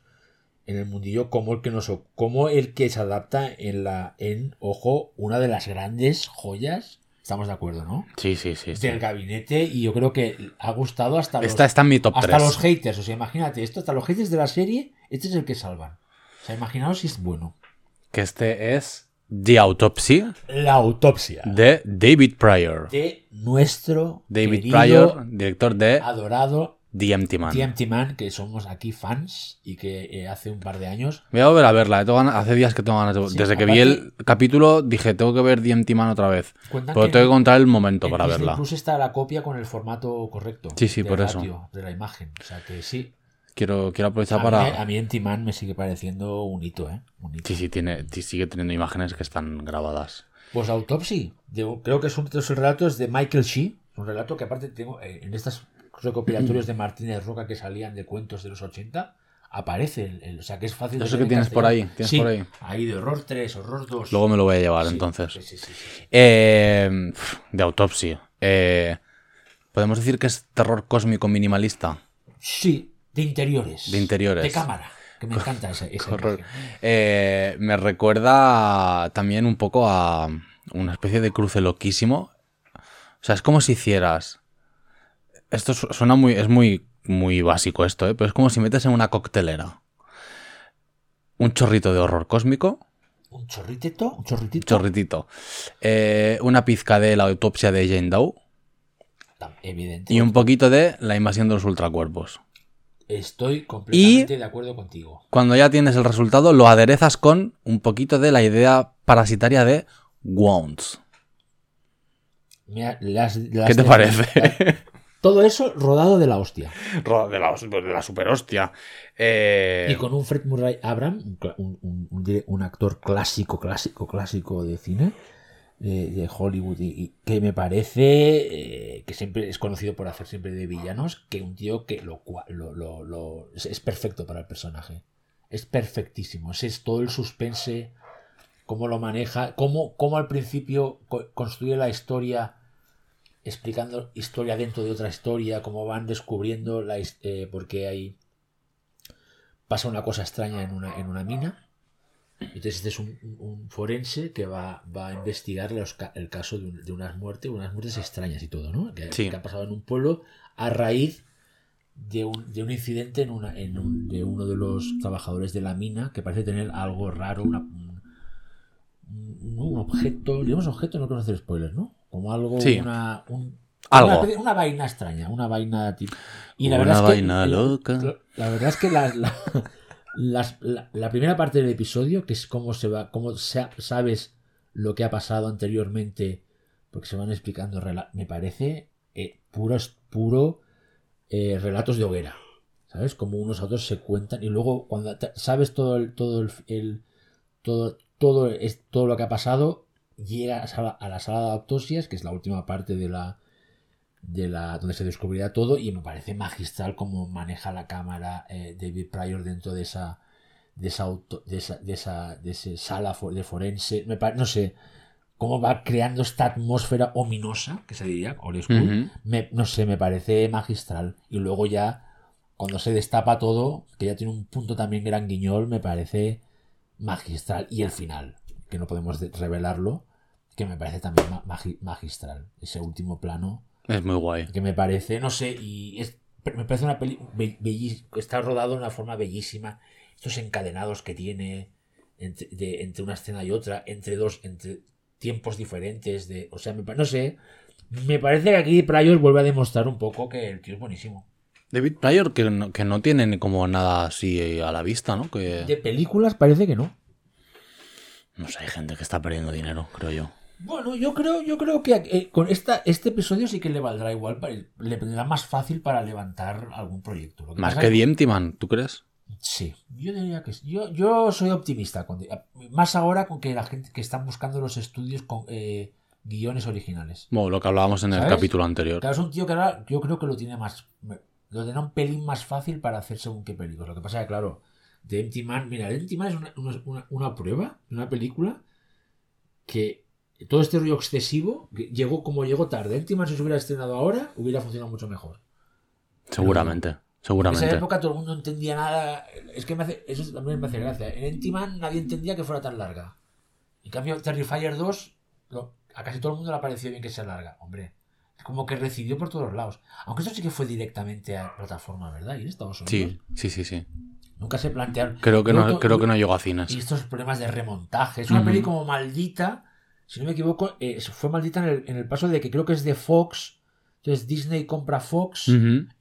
Speaker 1: en el mundillo como el que nos como el que se adapta en la en ojo una de las grandes joyas estamos de acuerdo no
Speaker 2: Sí, sí, sí. sí.
Speaker 1: del gabinete y yo creo que ha gustado hasta los
Speaker 2: está en mi top
Speaker 1: hasta
Speaker 2: 3.
Speaker 1: los haters o sea imagínate esto hasta los haters de la serie este es el que salvan o sea imaginaos si es bueno
Speaker 2: Que este es The Autopsy
Speaker 1: la autopsia
Speaker 2: de David Pryor.
Speaker 1: de nuestro
Speaker 2: David
Speaker 1: querido,
Speaker 2: Pryor, director de
Speaker 1: adorado
Speaker 2: The Empty Man.
Speaker 1: TMT Man, que somos aquí fans y que eh, hace un par de años.
Speaker 2: Voy a volver a verla. eh, ganas- hace días que tengo ganas de...
Speaker 1: Sí,
Speaker 2: Desde que vi el capítulo dije, tengo que ver The Empty Man otra vez. Pero tengo que
Speaker 1: en-
Speaker 2: encontrar el momento
Speaker 1: en
Speaker 2: para
Speaker 1: Disney
Speaker 2: verla.
Speaker 1: Plus está la copia con el formato correcto.
Speaker 2: Sí, sí, por eso.
Speaker 1: De la imagen. O sea que sí.
Speaker 2: Quiero, quiero
Speaker 1: A
Speaker 2: aprovechar
Speaker 1: mí,
Speaker 2: para...
Speaker 1: a mí en Man me sigue pareciendo un hito, ¿eh? Un hito.
Speaker 2: Sí, sí, tiene, sigue teniendo imágenes que están grabadas.
Speaker 1: Pues Autopsy. de- creo que son de esos relatos de Michael Shee. Un relato que aparte tengo eh, en estos recopilatorios de [clears throat] Martínez Roca que salían de cuentos de los 80. Aparece, el, el- o sea que es fácil
Speaker 2: Eso que
Speaker 1: en
Speaker 2: tienes por ahí, tienes
Speaker 1: Sí,
Speaker 2: por ahí.
Speaker 1: ahí de horror 3, horror 2.
Speaker 2: Luego me lo voy a llevar
Speaker 1: Sí,
Speaker 2: entonces.
Speaker 1: sí, sí, sí, sí, sí.
Speaker 2: Eh, de autopsia. Eh, ¿Podemos decir que es terror cósmico minimalista?
Speaker 1: Sí, de interiores.
Speaker 2: De interiores.
Speaker 1: De cámara. Que me encanta esa.
Speaker 2: Eh, me recuerda también un poco a una especie de cruce loquísimo. O sea, es como si hicieras. Esto su- suena muy. Es muy, muy básico esto, ¿eh? pero es como si metes en una coctelera un chorrito de horror cósmico,
Speaker 1: Un chorritito, un chorritito.
Speaker 2: chorritito, eh, una pizca de la autopsia de Jane Doe
Speaker 1: Evidente.
Speaker 2: y un poquito de la invasión de los ultracuerpos.
Speaker 1: Estoy completamente de acuerdo contigo.
Speaker 2: Cuando ya tienes el resultado, lo aderezas con un poquito de la idea parasitaria de Wounds.
Speaker 1: Mira, las- las
Speaker 2: ¿Qué te parece?
Speaker 1: Todo eso rodado de la hostia.
Speaker 2: de, la, de la super hostia. Eh,
Speaker 1: Y con un Fred Murray Abram, un, cla- un- un- un dire- un actor clásico, clásico, clásico de cine, de, Hollywood, y, que me parece eh, que siempre es conocido por hacer siempre de villanos, que un tío que lo, lo- lo- lo- es, perfecto para el personaje. Es perfectísimo. Ese es todo el suspense, cómo lo maneja, cómo, cómo al principio co- construye la historia explicando historia dentro de otra historia, cómo van descubriendo la eh, porque hay pasa una cosa extraña en una, en una mina. Entonces este es un, forense que va, va a investigar los el caso de, un- de unas muertes, unas muertes extrañas y todo, ¿no? Que,
Speaker 2: Sí.
Speaker 1: que han pasado en un pueblo a raíz de un, de un incidente en una, en un- de uno de los trabajadores de la mina que parece tener algo raro, una, un, objeto, digamos objeto, no quiero hacer spoilers, ¿no? Como algo,
Speaker 2: Sí.
Speaker 1: una, un-
Speaker 2: Algo.
Speaker 1: Una, vaina extraña, una vaina tipo... Y la
Speaker 2: Una
Speaker 1: verdad es que
Speaker 2: vaina loca.
Speaker 1: la- la verdad es que la, la, las- la- la primera parte del episodio, que es cómo se va, cómo sa- sabes lo que ha pasado anteriormente, porque se van explicando, me parece eh, puro, puro eh, relatos de hoguera. ¿Sabes? Como unos a otros se cuentan y luego cuando sabes todo el, todo el, todo, todo es todo lo que ha pasado, llega a, sala- a la sala de autopsias, que es la última parte de la de la donde se descubrirá todo y me parece magistral cómo maneja la cámara eh, David Pryor dentro de esa de esa auto- de esa de esa de ese sala de forense. Me no sé cómo va creando esta atmósfera ominosa que se diría old school. Me- no sé me parece magistral. Y luego ya cuando se destapa todo que ya tiene un punto también gran guiñol me parece magistral. Y el final que no podemos de- revelarlo que me parece también ma- magi- magistral. Ese último plano
Speaker 2: Es muy guay.
Speaker 1: que me parece, no sé, y es, me parece una peli be- bellis- está rodado de una forma bellísima. Estos encadenados que tiene entre, de- entre una escena y otra, entre dos, entre tiempos diferentes, de, o sea, me, no sé, me parece que aquí Pryor vuelve a demostrar un poco que el tío es buenísimo.
Speaker 2: David Pryor, que no, que no tiene como nada así a la vista, ¿no? Que,
Speaker 1: De películas parece que no.
Speaker 2: no sé, hay gente que está perdiendo dinero, creo yo.
Speaker 1: Bueno, yo creo, yo creo que eh, con esta, este episodio sí que le valdrá igual, para, le vendrá más fácil para levantar algún proyecto. Lo
Speaker 2: Más que
Speaker 1: es
Speaker 2: The Empty Man, ¿tú crees?
Speaker 1: Sí, yo diría que sí. Yo, yo soy optimista. Con, más ahora con que la gente que están buscando los estudios con eh, guiones originales.
Speaker 2: Bueno, lo que hablábamos en el capítulo anterior.
Speaker 1: Claro, es un tío que ahora yo creo que lo tiene más. Lo tendrá un pelín más fácil para hacer según qué películas. Lo que pasa es que, claro, The Empty Man. Mira, The Empty Man es una, una- una prueba, una película que todo este rollo excesivo llegó como llegó tarde. Man, si se hubiera estrenado ahora, hubiera funcionado mucho mejor.
Speaker 2: Seguramente,
Speaker 1: En esa
Speaker 2: seguramente.
Speaker 1: época todo el mundo entendía nada. Es que me hace, eso también me hace gracia. En Entiman nadie entendía que fuera tan larga. En cambio, Terrifier 2, lo- a casi todo el mundo le ha parecido bien que sea larga. Hombre, es como que recibió por todos lados. Aunque esto sí que fue directamente a plataforma, ¿verdad? Y en Estados Unidos.
Speaker 2: Sí, sí, sí, sí.
Speaker 1: Nunca se plantearon.
Speaker 2: Creo que no, creo que no llegó a
Speaker 1: Y
Speaker 2: cines.
Speaker 1: estos problemas de remontaje. Es una
Speaker 2: Ujú.
Speaker 1: peli como maldita. Si no me equivoco, eh, fue maldita en el, en el paso de que creo que es de Fox. Entonces Disney compra Fox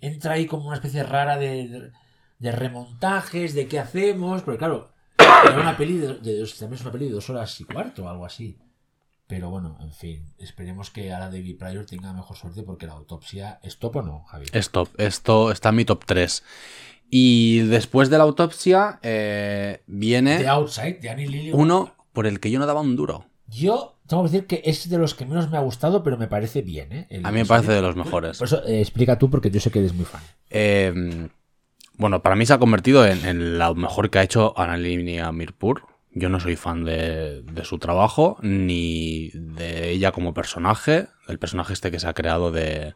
Speaker 1: entra ahí como una especie rara de, de- remontajes, de qué hacemos, porque claro, era una peli de, también es una peli de dos horas y cuarto o algo así. Pero bueno, en fin, esperemos que ahora David Pryor tenga mejor suerte porque la autopsia es top o no, Javi.
Speaker 2: Stop, esto está en mi top 3. Y después de la autopsia eh,
Speaker 1: The
Speaker 2: viene
Speaker 1: Outside, de Annie Lily.
Speaker 2: uno por el que yo no daba un duro.
Speaker 1: Yo tengo que decir que es de los que menos me ha gustado, pero me parece bien, ¿eh? El
Speaker 2: A mí me parece de los mejores.
Speaker 1: Por eso, eh, explica tú, porque yo sé que eres muy fan.
Speaker 2: Eh, bueno, para mí se ha convertido en, en lo mejor que ha hecho Annalina Mirpur. Yo no soy fan de, de su trabajo, ni de ella como personaje, el personaje este que se ha creado de,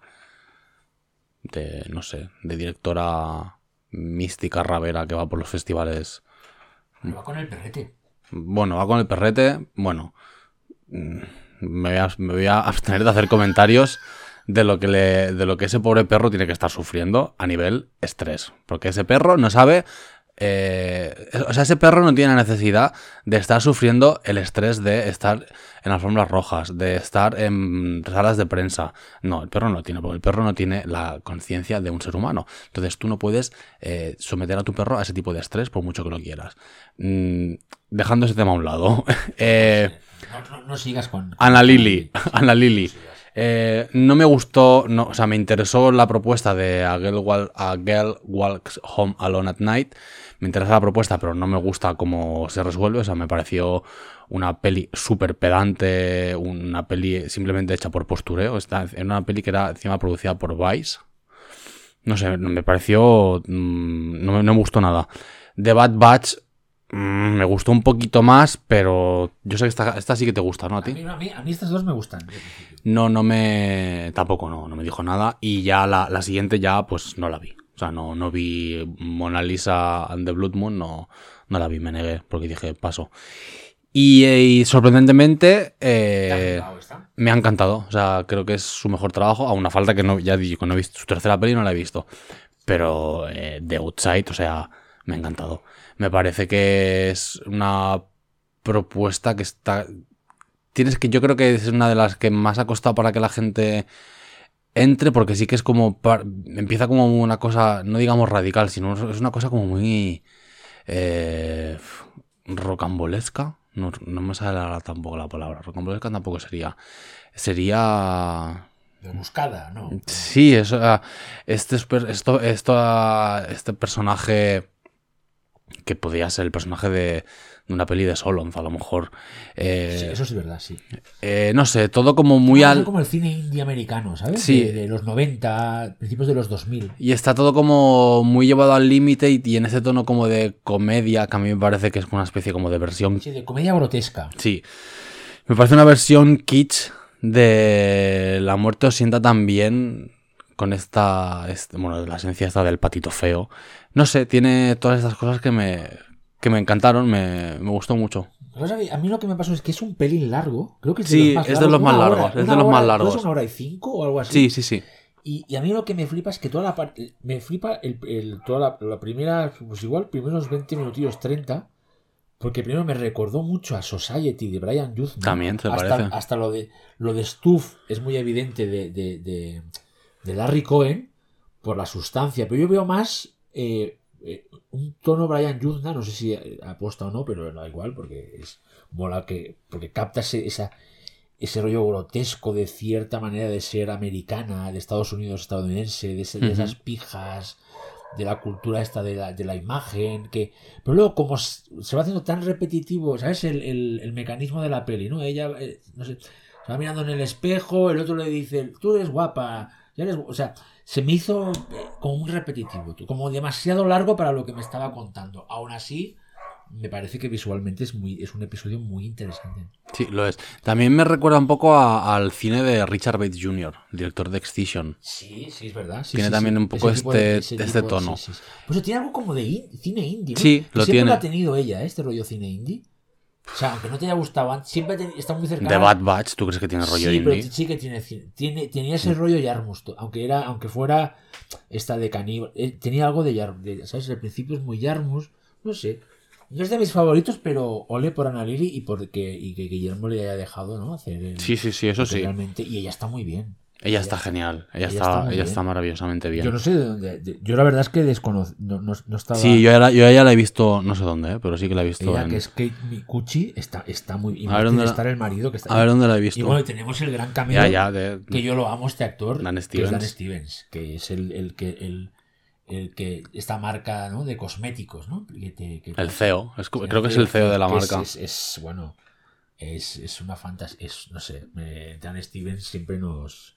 Speaker 2: de no sé, de directora mística ravera que va por los festivales.
Speaker 1: Pero va con el perrete.
Speaker 2: Bueno, va con el perrete, bueno, me voy a, me voy a abstener de hacer comentarios de lo que le, de lo que ese pobre perro tiene que estar sufriendo a nivel estrés, porque ese perro no sabe, eh, o sea, ese perro no tiene necesidad de estar sufriendo el estrés de estar en alfombras rojas, de estar en salas de prensa. No, el perro no tiene, porque el perro no tiene la conciencia de un ser humano. Entonces tú no puedes eh, someter a tu perro a ese tipo de estrés por mucho que lo quieras. Mm, dejando ese tema a un lado. [laughs] eh,
Speaker 1: No, no- no sigas con.
Speaker 2: Ana Lili, [laughs] Ana Lili. Eh, no me gustó, no, o sea, me interesó la propuesta de A Girl, Wal- A Girl Walks Home Alone at Night. Me interesa la propuesta, pero no me gusta cómo se resuelve. O sea, me pareció una peli súper pedante, una peli simplemente hecha por postureo. Está en una peli que era encima producida por Vice. No sé, me pareció. mm, no, me- no me gustó nada. The Bad Batch mm, me gustó un poquito más, pero yo sé que esta, esta sí que te gusta, ¿no? A
Speaker 1: A
Speaker 2: ti.
Speaker 1: mí, a mí- a mí estas dos me gustan.
Speaker 2: No, no me. Tampoco no, no me dijo nada. Y ya la, la siguiente ya, pues no la vi. O sea, no, no vi Mona Lisa and the Blood Moon, no, no la vi, me negué, porque dije, paso. Y, y sorprendentemente,
Speaker 1: ¿Te ha
Speaker 2: eh,
Speaker 1: esta?
Speaker 2: me ha encantado. O sea, creo que es su mejor trabajo. A una falta que no, ya digo, no he visto su tercera peli, no la he visto. Pero eh, The Outside, o sea, me ha encantado. Me parece que es una propuesta que está. Tienes que, yo creo que es una de las que más ha costado para que la gente entre, porque sí que es como. par- Empieza como una cosa, no digamos radical, sino es una cosa como muy. Eh, rocambolesca. No, no me sale tampoco la palabra. Rocambolesca tampoco sería. Sería.
Speaker 1: De buscada, ¿no?
Speaker 2: Sí, eso, ah, este, esto, esto, ah, este personaje que podía ser el personaje de, de una peli de Solons, a lo mejor. Eh,
Speaker 1: Sí, eso es verdad, sí.
Speaker 2: eh, no sé, todo como muy
Speaker 1: Es
Speaker 2: al...
Speaker 1: como el cine indie americano, ¿sabes?
Speaker 2: Sí.
Speaker 1: De, de los 90, principios de los 2000.
Speaker 2: Y está todo como muy llevado al límite y, y en ese tono como de comedia, que a mí me parece que es una especie como de versión
Speaker 1: Sí, de comedia grotesca.
Speaker 2: Sí. Me parece una versión kitsch de La muerte os sienta tan con esta, este- bueno, la esencia esta del patito feo. No sé, tiene todas estas cosas que me, que me encantaron, me, me gustó mucho.
Speaker 1: A mí lo que me pasó es que es un pelín largo. Creo que es
Speaker 2: Sí,
Speaker 1: de los más
Speaker 2: es de los
Speaker 1: largos.
Speaker 2: más
Speaker 1: Una hora,
Speaker 2: largos, es de los
Speaker 1: hora,
Speaker 2: más
Speaker 1: ¿no
Speaker 2: largos.
Speaker 1: Es una hora y cinco o algo así.
Speaker 2: Sí, sí, sí.
Speaker 1: Y, y a mí lo que me flipa es que toda la parte. Me flipa el, el- toda la, la primera. Pues igual, primeros 20 minutillos, 30. Porque primero me recordó mucho a Society de Brian Youth.
Speaker 2: También, ¿te
Speaker 1: hasta,
Speaker 2: parece?
Speaker 1: Hasta lo de lo de Stuff es muy evidente de, de, de- de Larry Cohen por la sustancia. Pero yo veo más eh, eh, un tono Brian Yuzna, no sé si eh, aposta o no, pero da igual, porque es mola que. Porque capta ese, esa, ese rollo grotesco de cierta manera de ser americana, de Estados Unidos estadounidense, de, ese- de esas pijas, de la cultura esta de la, de la imagen, que... Pero luego como se va haciendo tan repetitivo, ¿sabes? El, el- el mecanismo de la peli, ¿no? Ella, eh, no sé, se va mirando en el espejo, el otro le dice, tú eres guapa, ya eres... gu-". O sea, se me hizo eh, como muy repetitivo, como demasiado largo para lo que me estaba contando. Aún así, me parece que visualmente es, muy, es un episodio muy interesante.
Speaker 2: Sí, lo es. También me recuerda un poco a- al cine de Richard Bates Jr., director de Excision.
Speaker 1: Sí, sí, es verdad. sí,
Speaker 2: Tiene
Speaker 1: sí,
Speaker 2: también
Speaker 1: sí.
Speaker 2: un poco
Speaker 1: Ese tipo de-
Speaker 2: este- este
Speaker 1: tipo-
Speaker 2: tono.
Speaker 1: Pues tiene algo como de in- cine indie, ¿no?
Speaker 2: Sí,
Speaker 1: Que
Speaker 2: lo
Speaker 1: siempre
Speaker 2: tiene.
Speaker 1: lo ha tenido ella, ¿eh? este rollo cine indie. O sea, aunque no te haya gustado siempre está muy cercano.
Speaker 2: The Bad Batch, ¿tú crees que tiene rollo
Speaker 1: sí,
Speaker 2: indie?
Speaker 1: pero sí que tiene, tiene tenía ese rollo Yarmus, aunque era aunque fuera esta de caníbal, eh, tenía algo de Yarmus, ¿sabes? Al principio es muy Yarmus, no sé. No es de mis favoritos, pero ole por Ana Lily y por que, y que Guillermo le haya dejado, ¿no? Hacer el-
Speaker 2: Sí, sí, sí, eso sí.
Speaker 1: realmente, y ella está muy bien.
Speaker 2: Ella está genial, ella,
Speaker 1: ella
Speaker 2: está, ella está maravillosamente bien.
Speaker 1: Yo no sé de dónde. de- yo la verdad es que desconozco. No, no, no estaba.
Speaker 2: Sí, yo, era- yo a ella la he visto, no sé dónde, ¿eh? pero sí que la he visto
Speaker 1: Ella,
Speaker 2: en...
Speaker 1: que es Kate Micucci, está, está muy. Y
Speaker 2: A ver dónde la-
Speaker 1: estar el marido que está.
Speaker 2: A ver dónde la he
Speaker 1: y
Speaker 2: visto.
Speaker 1: bueno, y tenemos el gran cameo.
Speaker 2: Ya, ya, de-
Speaker 1: Que yo lo amo, este actor.
Speaker 2: Dan
Speaker 1: Que es
Speaker 2: Stevens.
Speaker 1: Dan Stevens. Que es el, el que. El, el que. Esta marca ¿no? de cosméticos, ¿no? Que te- que te-
Speaker 2: El CEO, es creo que es el CEO de la
Speaker 1: es-
Speaker 2: marca.
Speaker 1: Es, es, bueno. Es, es una fantasía. Es, no sé. me- Dan Stevens siempre nos.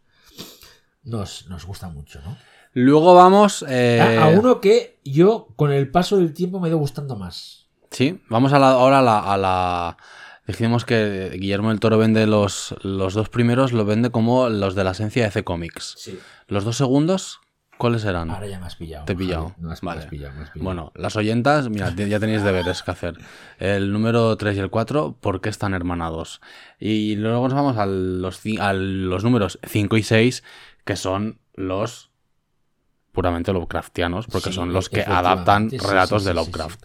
Speaker 1: Nos, nos gusta mucho, ¿no?
Speaker 2: Luego vamos... eh,
Speaker 1: A, a uno que yo, con el paso del tiempo, me he ido gustando más.
Speaker 2: Sí, vamos a la, ahora a la, a la- Dijimos que Guillermo del Toro vende los, los dos primeros, lo vende como los de la esencia de C Comics.
Speaker 1: Sí.
Speaker 2: Los dos segundos, ¿cuáles eran?
Speaker 1: Ahora ya me has pillado.
Speaker 2: Te he pillado.
Speaker 1: Me has, me
Speaker 2: Vale.
Speaker 1: has pillado, me has pillado.
Speaker 2: Bueno, las oyentas, mira, ya tenéis deberes que hacer. El número 3 y el 4, ¿por qué están hermanados? Y luego nos vamos a los, a los números 5 y 6, que son los puramente Lovecraftianos, porque
Speaker 1: Sí,
Speaker 2: son los que adaptan
Speaker 1: sí,
Speaker 2: relatos
Speaker 1: sí,
Speaker 2: de Lovecraft.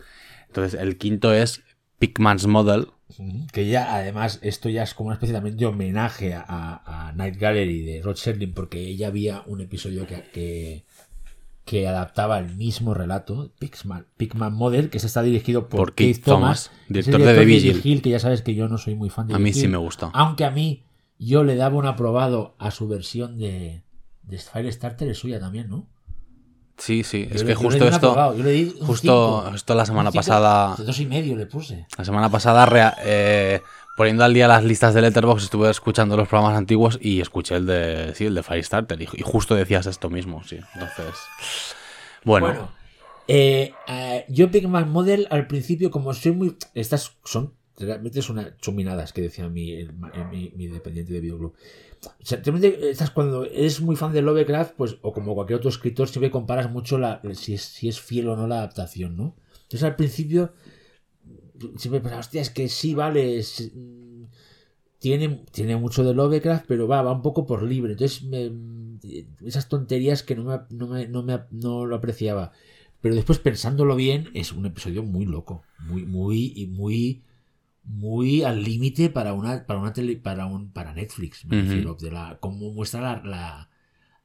Speaker 2: Entonces, el quinto es Pickman's Model.
Speaker 1: Que ya, además, esto ya es como una especie también de homenaje a, a Night Gallery de Rod Serling, porque ya había un episodio que, que, que adaptaba el mismo relato, Pickman, Pickman Model, que se está dirigido por,
Speaker 2: Por Keith
Speaker 1: Keith Thomas,
Speaker 2: director de The Vigil.
Speaker 1: Hill, que ya sabes que yo no soy muy fan de
Speaker 2: a mí sí me gusta.
Speaker 1: Aunque a mí yo le daba un aprobado a su versión de, de Firestarter, es suya también, ¿no?
Speaker 2: Sí, sí, es
Speaker 1: Yo
Speaker 2: que
Speaker 1: le-
Speaker 2: justo esto,
Speaker 1: aprobado, yo le di un
Speaker 2: justo,
Speaker 1: cinco.
Speaker 2: esto la semana
Speaker 1: cinco,
Speaker 2: pasada,
Speaker 1: Dos y medio le puse.
Speaker 2: La semana pasada, rea- eh, poniendo al día las listas de Letterboxd, estuve escuchando los programas antiguos y escuché el de, sí, el de Firestarter. Y, y justo decías esto mismo, sí. Entonces, bueno,
Speaker 1: Bueno, eh, eh, yo Pigman Model al principio, como soy muy. Estas son. Realmente son unas chuminadas que decía mi, el- mi, mi dependiente de Videoclub. Sea, realmente estas cuando eres muy fan de Lovecraft, pues, o como cualquier otro escritor, siempre comparas mucho la, si, es, si es fiel o no la adaptación, ¿no? Entonces al principio siempre pensaba, hostia, es que sí, vale, mm, tiene, tiene mucho de Lovecraft, pero va, va un poco por libre. Entonces, me- esas tonterías que no, me, no, me- no, me- no lo apreciaba. Pero después, pensándolo bien, es un episodio muy loco. Muy, muy, muy, muy al límite para una, para una tele, para un, para Netflix, me
Speaker 2: Ujú.
Speaker 1: refiero, de la, cómo muestra la, la,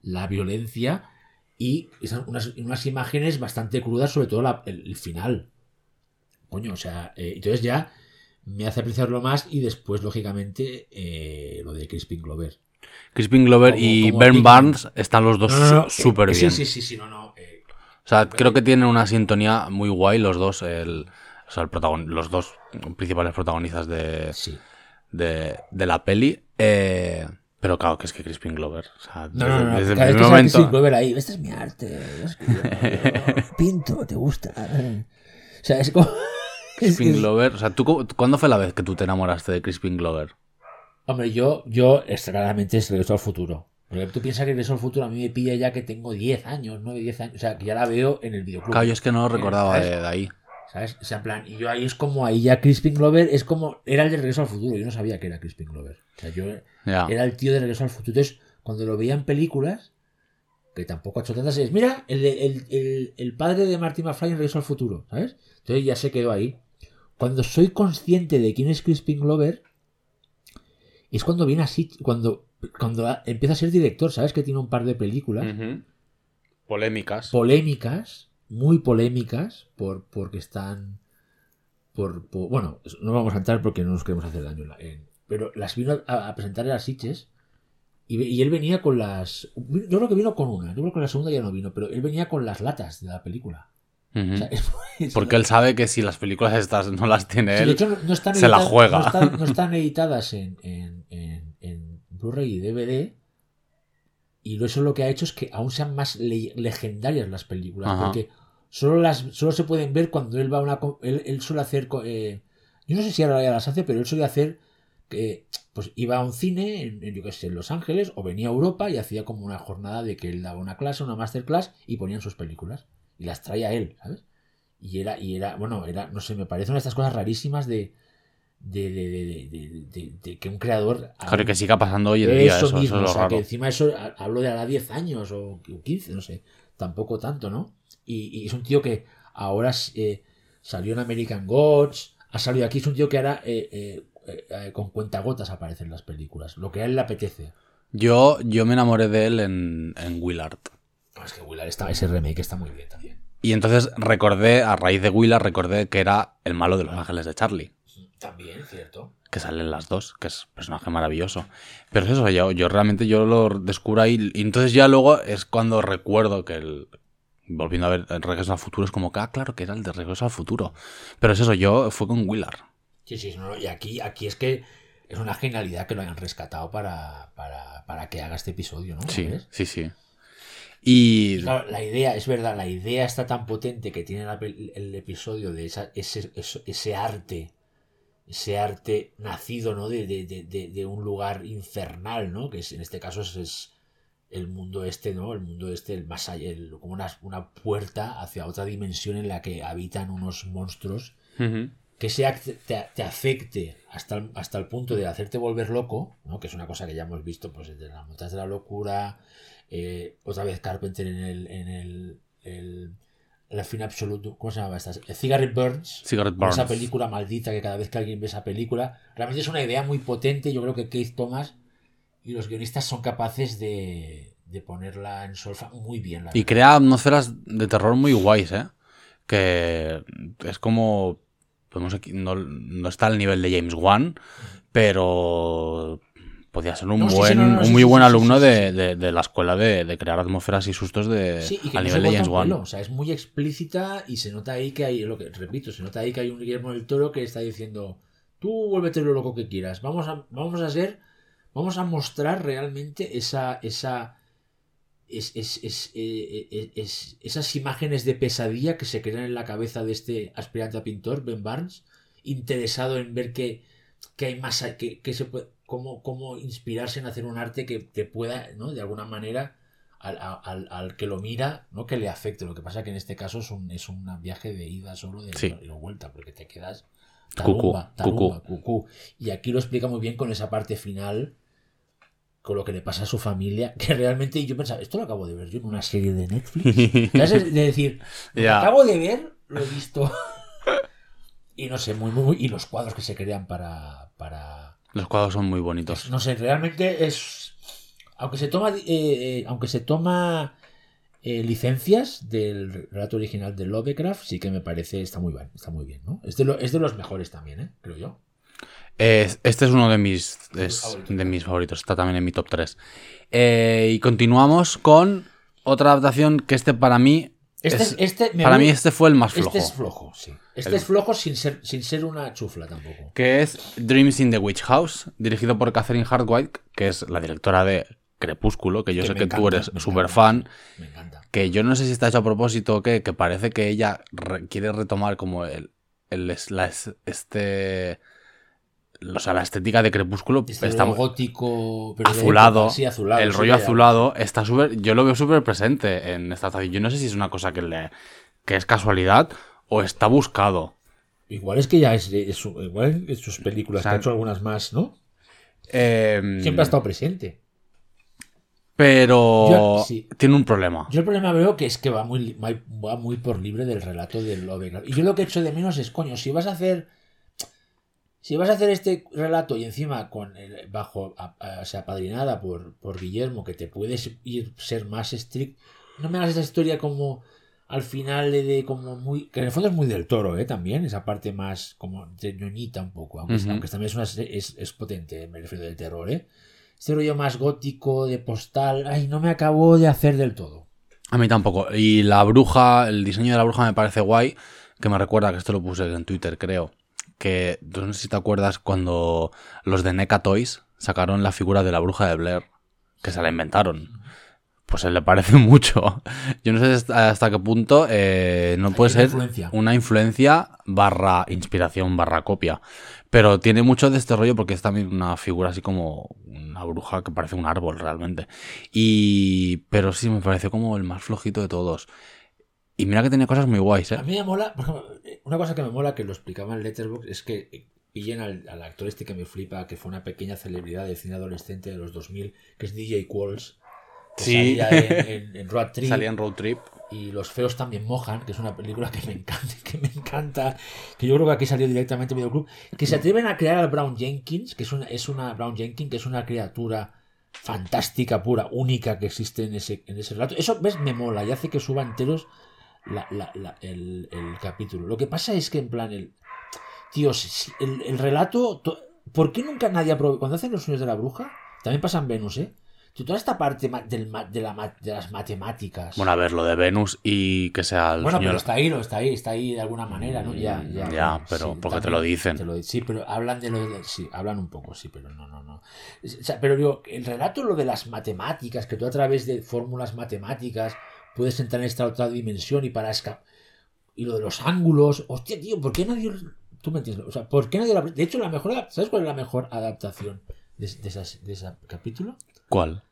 Speaker 1: la violencia y esas- unas, unas imágenes bastante crudas, sobre todo la- el, el final. Coño, o sea, eh, entonces ya me hace apreciarlo más y después, lógicamente, eh, lo de Crispin Glover.
Speaker 2: Crispin Glover
Speaker 1: como-
Speaker 2: y
Speaker 1: como Big
Speaker 2: Barnes están los dos
Speaker 1: No, no, no,
Speaker 2: súper
Speaker 1: eh,
Speaker 2: bien.
Speaker 1: Sí, sí, sí, sí, no, no. eh,
Speaker 2: O sea, creo que tienen una sintonía muy guay los dos, el, o sea, el protagon- los dos principales protagonistas de,
Speaker 1: Sí.
Speaker 2: de, de la peli. Eh, pero claro, que es que Crispin Glover. O sea,
Speaker 1: No,
Speaker 2: desde,
Speaker 1: no, no.
Speaker 2: desde el primer momento.
Speaker 1: Crispin Glover ahí, este es mi arte. pinto, ¿te gusta? O sea, es como... [laughs]
Speaker 2: Crispin Glover. O sea, ¿tú, cu- ¿cuándo fue la vez que tú te enamoraste de Crispin Glover?
Speaker 1: Hombre, yo, yo claramente es Regreso al Futuro. Porque tú piensas que Regreso al Futuro a mí me pilla ya que tengo 10 años, 9, 10 años. O sea, que ya la veo en el videoclub.
Speaker 2: Claro, yo es que no lo recordaba
Speaker 1: ¿sabes?
Speaker 2: de, de ahí.
Speaker 1: ¿Sabes? O sea, en plan, y yo ahí es como ahí ya Crispin Glover es como. Era el de Regreso al Futuro. Yo no sabía que era Crispin Glover. O sea, yo era el tío de Regreso al Futuro. Entonces, cuando lo veía en películas, que tampoco ha hecho tantas, es mira, el, de- el, el, el padre de Marty McFly en Regreso al Futuro, ¿sabes? Entonces ya se quedó ahí. Cuando soy consciente de quién es Crispin Glover, es cuando viene así, cuando, cuando empieza a ser director, ¿sabes? Que tiene un par de películas.
Speaker 2: Polémicas.
Speaker 1: polémicas, muy polémicas, por, porque están. Por, por- bueno, no vamos a entrar porque no nos queremos hacer daño. en la- pero las vino a, a presentar en las Sitges y, él venía con las. Yo creo que vino con una, yo creo que con la segunda ya no vino, pero él venía con las latas de la película.
Speaker 2: Ujú.
Speaker 1: O sea, [laughs] es- es-
Speaker 2: Porque él sabe que si las películas estas no las tiene
Speaker 1: Sí,
Speaker 2: él.
Speaker 1: hecho, no, no están
Speaker 2: se la
Speaker 1: editadas-
Speaker 2: juega.
Speaker 1: No están, no están [laughs] editadas en, en, en, en Blu-ray y DVD. Y eso lo que ha hecho es que aún sean más le- legendarias las películas.
Speaker 2: Ajá.
Speaker 1: Porque solo, las, solo se pueden ver cuando él va a una. Él, él suele hacer. eh, yo no sé si ahora ya las hace, pero él suele hacer. que Pues iba a un cine, en, en, yo qué sé, en Los Ángeles, o venía a Europa y hacía como una jornada de que él daba una clase, una masterclass, y ponían sus películas. Y las traía él, ¿sabes? Y era, y era, bueno, era, no sé, me parece una de estas cosas rarísimas de, de, de, de- de- de- de que un creador.
Speaker 2: Claro, que siga pasando hoy en día
Speaker 1: eso
Speaker 2: eso,
Speaker 1: mismo,
Speaker 2: eso es
Speaker 1: o sea, que encima eso ha- hablo de ahora 10 años o 15, no sé, tampoco tanto, ¿no? Y, y es un tío que ahora eh, salió en American Gods, ha salido aquí, es un tío que ahora eh, eh, eh, eh, con cuentagotas aparece en las películas, lo que a él le apetece.
Speaker 2: Yo, yo me enamoré de él en, en Willard.
Speaker 1: No, es que Willard está, ese remake está muy bien también.
Speaker 2: Y entonces recordé, a raíz de Willard, recordé que era el malo de los ángeles de Charlie.
Speaker 1: También, cierto.
Speaker 2: Que salen las dos, que es un personaje maravilloso. Pero es eso, yo, yo realmente yo lo descubro ahí. Y entonces ya luego es cuando recuerdo que el. Volviendo a ver el Regreso al Futuro, es como que, ah, claro que era el de Regreso al Futuro. Pero es eso, yo fue con Willard.
Speaker 1: Sí, sí, no, y aquí, aquí es que es una genialidad que lo hayan rescatado para, para, para que haga este episodio, ¿no?
Speaker 2: Sí, sí, sí. Y.
Speaker 1: Claro, la idea, es verdad, la idea está tan potente que tiene el, episodio de esa- ese, ese arte, ese arte nacido, ¿no? De, de- de- de- de un lugar infernal, ¿no? Que es, en este caso es, es el mundo este, ¿no? El mundo este, el más allá, el- como una, una puerta hacia otra dimensión en la que habitan unos monstruos que se ac- te, te afecte hasta el, hasta el punto de hacerte volver loco, ¿no? que es una cosa que ya hemos visto pues, desde las montañas de la locura, eh, otra vez Carpenter en el, en el, el, el fin absoluto, ¿cómo se llama esta? El Cigarette Burns,
Speaker 2: Cigarette
Speaker 1: con esa
Speaker 2: Burns.
Speaker 1: película maldita que cada vez que alguien ve esa película, realmente es una idea muy potente, yo creo que Keith Thomas y los guionistas son capaces de, de ponerla en solfa muy bien. La
Speaker 2: Y
Speaker 1: verdad.
Speaker 2: crea atmósferas de terror muy guays, ¿eh? Que es como. podemos aquí- no, no está al nivel de James Wan, pero podría ser un
Speaker 1: No, sí, sí,
Speaker 2: buen,
Speaker 1: no,
Speaker 2: un muy
Speaker 1: sí,
Speaker 2: buen alumno de, de- de la escuela de, de crear atmósferas y sustos de,
Speaker 1: Sí, y que
Speaker 2: al nivel de James Wan.
Speaker 1: O sea, es muy explícita y se nota ahí que hay, lo que repito, se nota ahí que hay un Guillermo del Toro que está diciendo, tú vuélvete lo loco que quieras, vamos a, vamos a hacer, vamos a mostrar realmente esa, esa, es, es- es, eh, eh, es- esas imágenes de pesadilla que se crean en la cabeza de este aspirante a pintor, Ben Barnes, interesado en ver que, que hay más, que, que se puede, cómo, cómo inspirarse en hacer un arte que te pueda, ¿no? De alguna manera, al, al- al que lo mira, no que le afecte. Lo que pasa que en este caso es un, es un viaje de ida solo de
Speaker 2: Sí.
Speaker 1: y no vuelta, porque te quedas tarumba, cucú. Y aquí lo explica muy bien con esa parte final, con lo que le pasa a su familia, [laughs] que realmente yo pensaba, esto lo acabo de ver yo en una serie de Netflix. ¿Sabes? De decir, [laughs] lo acabo de ver, lo he visto. [laughs] y no sé, muy, muy, muy- y los cuadros que se crean para, para,
Speaker 2: Los cuadros son muy bonitos.
Speaker 1: no sé, realmente es. Aunque se toma. eh, eh, aunque se toma eh, licencias del relato original de Lovecraft, sí que me parece. Está muy bien, está muy bien, ¿no? Es de, lo- es de los mejores también, ¿eh? Creo yo.
Speaker 2: Es- este es uno de mis, es de mis favoritos, está también en mi top 3. y continuamos con otra adaptación que este para mí
Speaker 1: Este,
Speaker 2: Es-
Speaker 1: es- este me
Speaker 2: para
Speaker 1: voy-
Speaker 2: mí este fue el más flojo.
Speaker 1: Este es flojo, sí. Este
Speaker 2: El-
Speaker 1: es flojo sin ser, sin ser una chufla tampoco.
Speaker 2: que es Dreams in the Witch House, dirigido por Catherine Hardwicke, que es la directora de Crepúsculo, que yo
Speaker 1: Que
Speaker 2: sé que tú eres súper fan,
Speaker 1: Me encanta.
Speaker 2: que yo no sé si está hecho a propósito o qué, que parece que ella re- quiere retomar como el, el la es- este o sea, la estética de Crepúsculo
Speaker 1: Este
Speaker 2: está
Speaker 1: gótico, pero
Speaker 2: azulado,
Speaker 1: sí, azulado,
Speaker 2: el rollo azulado está súper, yo lo veo súper presente en esta adaptación. Yo no sé si es una cosa que le que es casualidad o está buscado.
Speaker 1: Igual es que ya es, es igual en sus películas,
Speaker 2: O sea,
Speaker 1: que ha hecho algunas más, ¿no?
Speaker 2: Em,
Speaker 1: Siempre ha estado presente.
Speaker 2: Pero
Speaker 1: Yo- sí.
Speaker 2: tiene un problema.
Speaker 1: Yo el problema veo que es que va muy, va muy por libre del relato del Lovecraft. Y yo lo que echo de menos es, coño, si vas a hacer. Si vas a hacer este relato y encima con el, bajo, a- a- o sea, apadrinada por, por Guillermo, que te puedes ir ser más estricto, no me hagas esa historia como al final de, de como muy. que en el fondo es muy del toro, ¿eh? También, esa parte más como de ñoñita un poco, aunque, aunque también es, una, es, es potente, me refiero del terror, ¿eh? Este rollo más gótico, de postal, ay, no me acabó de hacer del todo.
Speaker 2: A mí tampoco. Y la bruja, el diseño de la bruja me parece guay, que me recuerda que esto lo puse en Twitter, creo. Que no sé si te acuerdas cuando los de NECA Toys sacaron la figura de la bruja de Blair, que se la inventaron. Pues se le parece [laughs] mucho. Yo no sé hasta qué punto eh, no puede ser
Speaker 1: influencia.
Speaker 2: una influencia barra inspiración barra copia. Pero tiene mucho de este rollo porque es también una figura así como una bruja que parece un árbol realmente. Y. Pero sí, me pareció como el más flojito de todos. Y mira que tenía cosas muy guays,
Speaker 1: A
Speaker 2: ¿eh?
Speaker 1: mí me mola, por ejemplo, una cosa que me mola que lo explicaba en Letterboxd es que pillen al, al actor este que me flipa, que fue una pequeña celebridad de cine adolescente de los 2000, que es DJ Qualls. Que
Speaker 2: Sí.
Speaker 1: salía en, en- en Road [laughs] Trip
Speaker 2: Salía en Road Trip.
Speaker 1: y Los Feos también mojan, que es una película que me encanta, [laughs] que me encanta, que yo creo que aquí salió directamente en Videoclub, que se atreven a crear al Brown Jenkins, que es una, es una Brown Jenkins, que es una criatura fantástica, pura, única que existe en ese, en ese relato. Eso, ¿ves? Me mola y hace que suba enteros la- la- la- el, el capítulo. Lo que pasa es que en plan el... Tío, si- el, el relato... to- ¿Por qué nunca nadie aprove- Cuando hacen los sueños de la bruja, también pasa en Venus, ¿eh? Tío, Toda esta parte del de, la de las matemáticas.
Speaker 2: Bueno, a ver, lo de Venus y que sea el
Speaker 1: Bueno,
Speaker 2: señor.
Speaker 1: pero está ahí, no está ahí, está ahí de alguna manera, ¿no? Ya, ya.
Speaker 2: Mm, Ya,
Speaker 1: bueno,
Speaker 2: pero porque te lo dicen.
Speaker 1: te lo- sí, pero hablan de lo de, sí, hablan un poco, sí, pero no, no, no. O sea, pero digo, el relato lo de las matemáticas, que tú a través de fórmulas matemáticas puedes entrar en esta otra dimensión y para escapar. Y lo de los ángulos, hostia, tío, ¿por qué nadie tú me entiendes? O sea, ¿por qué nadie De hecho, la mejor, ¿sabes cuál es la mejor adaptación de, de, esas- de ese capítulo?
Speaker 2: ¿Cuál?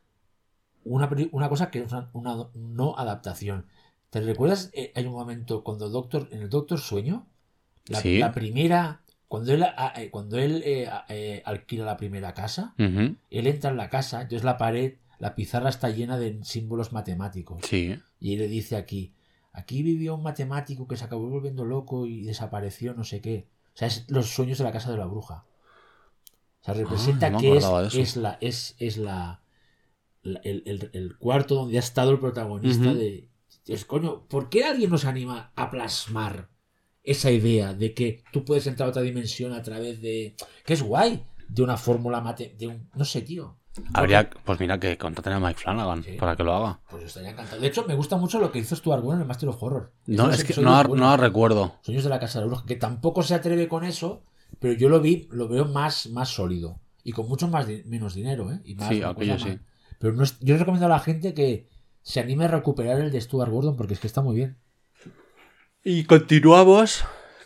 Speaker 1: una, una cosa que es una, una no adaptación. ¿Te recuerdas? Eh, hay un momento cuando el Doctor, en el Doctor Sueño, la,
Speaker 2: Sí.
Speaker 1: la primera, cuando él, a- eh, cuando él eh, eh, alquila la primera casa, él entra en la casa, entonces la pared, la pizarra está llena de símbolos matemáticos.
Speaker 2: Sí.
Speaker 1: Y le dice aquí, aquí vivió un matemático que se acabó volviendo loco y desapareció no sé qué. O sea, es los sueños de la casa de la bruja. O sea, representa
Speaker 2: Ah, no
Speaker 1: que es, es la, es, es la, la- el, el- el cuarto donde ha estado el protagonista de. Es, coño, ¿por qué alguien nos anima a plasmar esa idea de que tú puedes entrar a otra dimensión a través de. que es guay, de una fórmula mate. de un. no sé, tío.
Speaker 2: Habría, pues mira, que contraten a Mike Flanagan
Speaker 1: Sí.
Speaker 2: para que lo haga.
Speaker 1: Pues estaría encantado. De hecho, me gusta mucho lo que hizo Stuart Gordon en el Master of Horror.
Speaker 2: No, es que no,
Speaker 1: buenos.
Speaker 2: no recuerdo.
Speaker 1: Sueños de la Casa de Bruja, que tampoco se atreve con eso, pero yo lo vi, lo veo más, más sólido y con mucho más di- menos dinero, ¿eh? Y más,
Speaker 2: Sí, aquello sí.
Speaker 1: más- Pero no es- yo les recomiendo a la gente que se anime a recuperar el de Stuart Gordon porque es que está muy bien.
Speaker 2: Y continuamos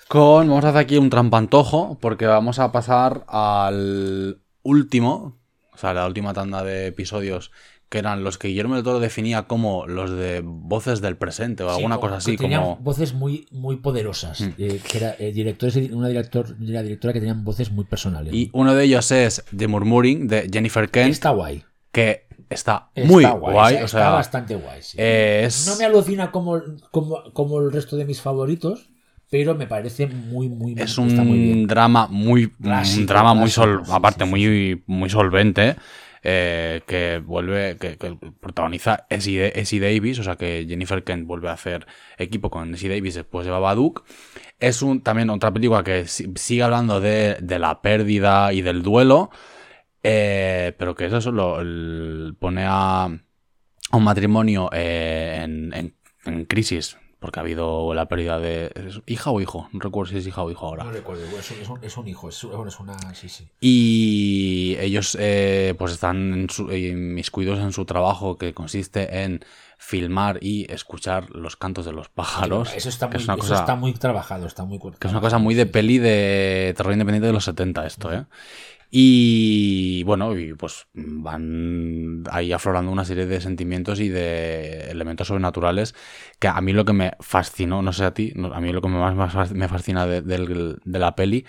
Speaker 2: con. Vamos a hacer aquí un trampantojo, porque vamos a pasar al último, o sea, la última tanda de episodios, que eran los que Guillermo del Toro definía como los de voces del presente o alguna cosa así, como.
Speaker 1: voces muy, muy poderosas.
Speaker 2: Mm.
Speaker 1: eh, que era eh, directores, una, director, una directora que tenían voces muy personales.
Speaker 2: Y uno de ellos es The Murmuring de Jennifer Kent,
Speaker 1: está guay.
Speaker 2: que está,
Speaker 1: Está
Speaker 2: muy guay.
Speaker 1: está,
Speaker 2: o
Speaker 1: está
Speaker 2: sea,
Speaker 1: bastante guay. sí.
Speaker 2: es.
Speaker 1: No me alucina como, como, como el resto de mis favoritos, pero me parece muy, muy,
Speaker 2: Es
Speaker 1: está muy bien.
Speaker 2: un drama muy.
Speaker 1: Clásico,
Speaker 2: un drama muy
Speaker 1: clásico,
Speaker 2: sol,
Speaker 1: sí,
Speaker 2: aparte, muy, muy solvente. eh, que vuelve. Que, que protagoniza Essie, Davis. O sea que Jennifer Kent vuelve a hacer equipo con Essie Davis después de Babadook. Es un, también otra película que si- sigue hablando de, de la pérdida y del duelo. eh, pero que eso lo, el- pone a, a un matrimonio eh, en, en- en crisis porque ha habido la pérdida de... ¿es hija o hijo? No recuerdo si es hija o hijo ahora.
Speaker 1: No recuerdo, es un, es un- es un hijo, es, un- es una. Sí, sí.
Speaker 2: Y ellos eh, pues están en su- inmiscuidos en su trabajo que consiste en filmar y escuchar los cantos de los pájaros.
Speaker 1: Eso está muy,
Speaker 2: es una
Speaker 1: eso
Speaker 2: cosa,
Speaker 1: está muy trabajado, está muy
Speaker 2: que es una cosa muy de peli de terror independiente de los 70 esto, ¿eh? Y bueno, y pues van ahí aflorando una serie de sentimientos y de elementos sobrenaturales que a mí lo que me fascinó, no sé a ti, a mí lo que más me fascina de, la peli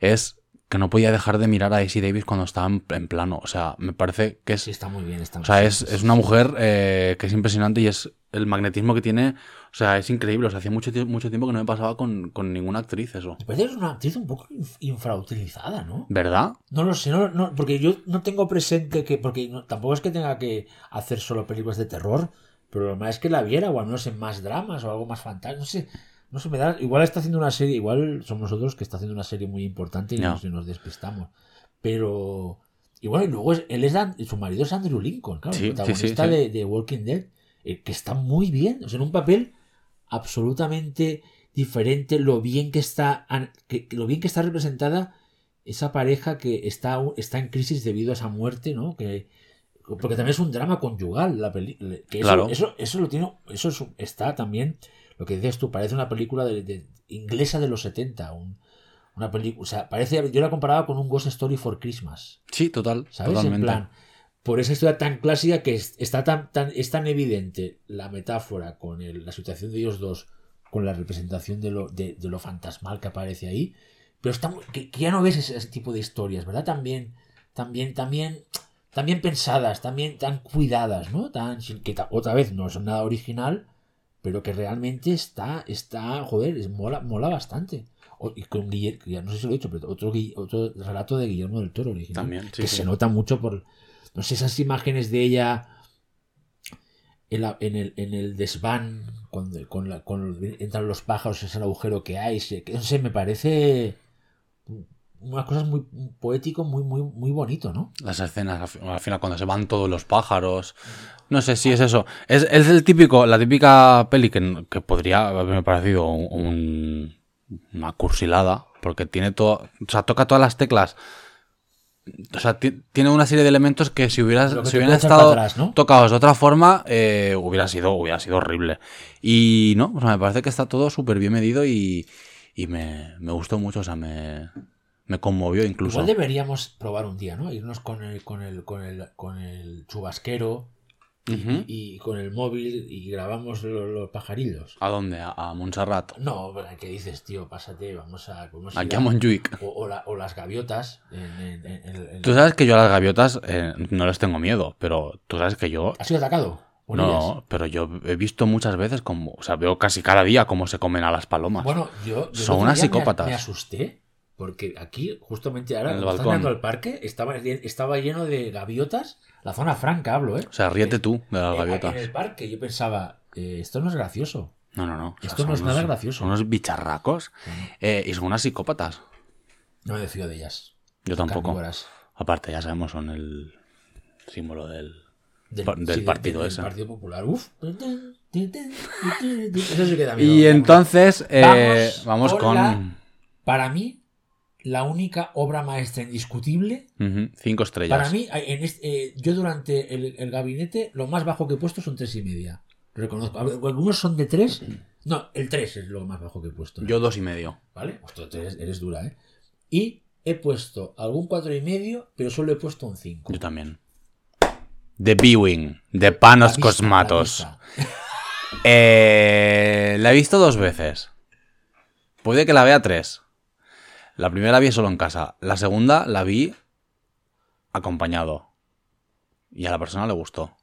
Speaker 2: es que no podía dejar de mirar a Daisy Davis cuando estaba en, en plano. O sea, me parece que es
Speaker 1: Sí, está muy bien. Está
Speaker 2: o sea, es, una mujer eh, que es impresionante y es el magnetismo que tiene. O sea, es increíble. O sea, hacía mucho, mucho tiempo que no me pasaba con, con ninguna actriz eso.
Speaker 1: Me parece que es una actriz un poco inf- infrautilizada, ¿no?
Speaker 2: ¿Verdad?
Speaker 1: No lo sé, no, no, porque yo no tengo presente que. Porque no- tampoco es que tenga que hacer solo películas de terror, pero lo más es que la viera, o al menos en más dramas o algo más fantástico. No sé, no sé, me da. Igual está haciendo una serie, igual somos nosotros que está haciendo una serie muy importante y, nos, nos despistamos. Pero. Y bueno, y luego es- él es su marido es Andrew Lincoln, claro,
Speaker 2: Sí,
Speaker 1: el protagonista
Speaker 2: sí, sí.
Speaker 1: De, de Walking Dead, eh, que está muy bien, o sea, en un papel absolutamente diferente, lo bien que está, que, lo bien que está representada esa pareja que está, está en crisis debido a esa muerte, ¿no? Que, porque también es un drama conyugal la película. Eso,
Speaker 2: Claro.
Speaker 1: eso, eso lo tiene, eso es está también, lo que dices tú, parece una película de, de- inglesa de los 70, un- una película, o sea, parece, yo la comparaba con un Ghost Story for Christmas.
Speaker 2: Sí, total.
Speaker 1: ¿Sabes?
Speaker 2: Totalmente.
Speaker 1: En plan, por esa historia tan clásica que es- está tan, tan, es tan evidente la metáfora con el- la situación de ellos dos, con la representación de lo, de, de lo fantasmal que aparece ahí, pero está que, que ya no ves ese, ese tipo de historias, ¿verdad? También, también, también, también pensadas, también tan cuidadas, ¿no? Tan, que otra vez no son nada original, pero que realmente está, está, joder, es, mola, mola bastante. O- y con Guillermo, ya no sé si lo he dicho, pero otro, otro relato de Guillermo del Toro original.
Speaker 2: También, sí,
Speaker 1: que
Speaker 2: sí.
Speaker 1: se nota mucho por, no sé, esas imágenes de ella en, el, en el desván, cuando entran los pájaros, es el agujero que hay, se- que, no sé, me parece unas cosas muy poético, muy, muy, muy bonito, ¿no?
Speaker 2: Las escenas, al final, cuando se van todos los pájaros. No sé si es eso. Es, es el típico, la típica peli que, que podría haberme parecido un- un- una cursilada. Porque tiene todo. O sea, toca todas las teclas. O sea, ti- tiene una serie de elementos que si hubieras,
Speaker 1: que
Speaker 2: si hubieran estado
Speaker 1: para atrás, ¿no?
Speaker 2: tocados de otra forma, eh, hubiera sido, hubiera sido horrible. Y no, o sea, me parece que está todo súper bien medido y, y me, me gustó mucho. O sea, me, me conmovió incluso.
Speaker 1: Igual deberíamos probar un día, ¿no? Irnos con el, con el, con el, con el chubasquero y, con el móvil y grabamos lo- los, pajarillos.
Speaker 2: ¿A dónde? A, a Montserrat.
Speaker 1: No, ¿qué dices, tío? Pásate, vamos a... vamos
Speaker 2: Aquí a Montjuic.
Speaker 1: o, o la- o las gaviotas en, en- en- en- en-
Speaker 2: Tú sabes que yo a las gaviotas eh, no les tengo miedo, pero tú sabes que yo...
Speaker 1: ¿Has sido atacado? ellas?
Speaker 2: No, pero yo he visto muchas veces como... O sea, veo casi cada día cómo se comen a las palomas.
Speaker 1: Bueno, yo,
Speaker 2: Son unas
Speaker 1: día me-
Speaker 2: psicópatas.
Speaker 1: Me, asusté porque aquí, justamente ahora,
Speaker 2: En el
Speaker 1: cuando estás mirando al parque, estaba, estaba lleno de gaviotas. La zona franca hablo, ¿eh?
Speaker 2: o sea, ríete tú de las
Speaker 1: Eh,
Speaker 2: gaviotas.
Speaker 1: En el parque yo pensaba, eh, esto no es gracioso.
Speaker 2: No, no, no. O sea,
Speaker 1: Esto no es nada gracioso.
Speaker 2: Son unos bicharracos eh, y son unas psicópatas.
Speaker 1: No me fío de ellas.
Speaker 2: Yo tampoco.
Speaker 1: Carnívoras.
Speaker 2: Aparte, ya sabemos, son el símbolo del...
Speaker 1: Del,
Speaker 2: del
Speaker 1: sí,
Speaker 2: partido
Speaker 1: del
Speaker 2: ese.
Speaker 1: Partido Popular. Uf. [laughs] Eso sí que da miedo.
Speaker 2: Y entonces eh, vamos,
Speaker 1: Vamos
Speaker 2: con...
Speaker 1: con la- Para mí, la única obra maestra indiscutible.
Speaker 2: Cinco estrellas.
Speaker 1: Para mí, en este- eh, yo durante el, el gabinete, lo más bajo que he puesto son tres y media. Reconozco. Algunos son de tres. No, el tres es lo más bajo que he puesto.
Speaker 2: Yo dos y medio.
Speaker 1: ¿Vale? Ostras, eres, eres dura, ¿eh? Y he puesto algún cuatro y medio, pero solo he puesto un cinco.
Speaker 2: Yo también. The Viewing, de Panos
Speaker 1: La vista,
Speaker 2: Cosmatos.
Speaker 1: la.
Speaker 2: Eh, la he visto dos veces. Puede que la vea tres. La primera la vi solo en casa. La segunda la vi acompañado. Y a la persona le gustó.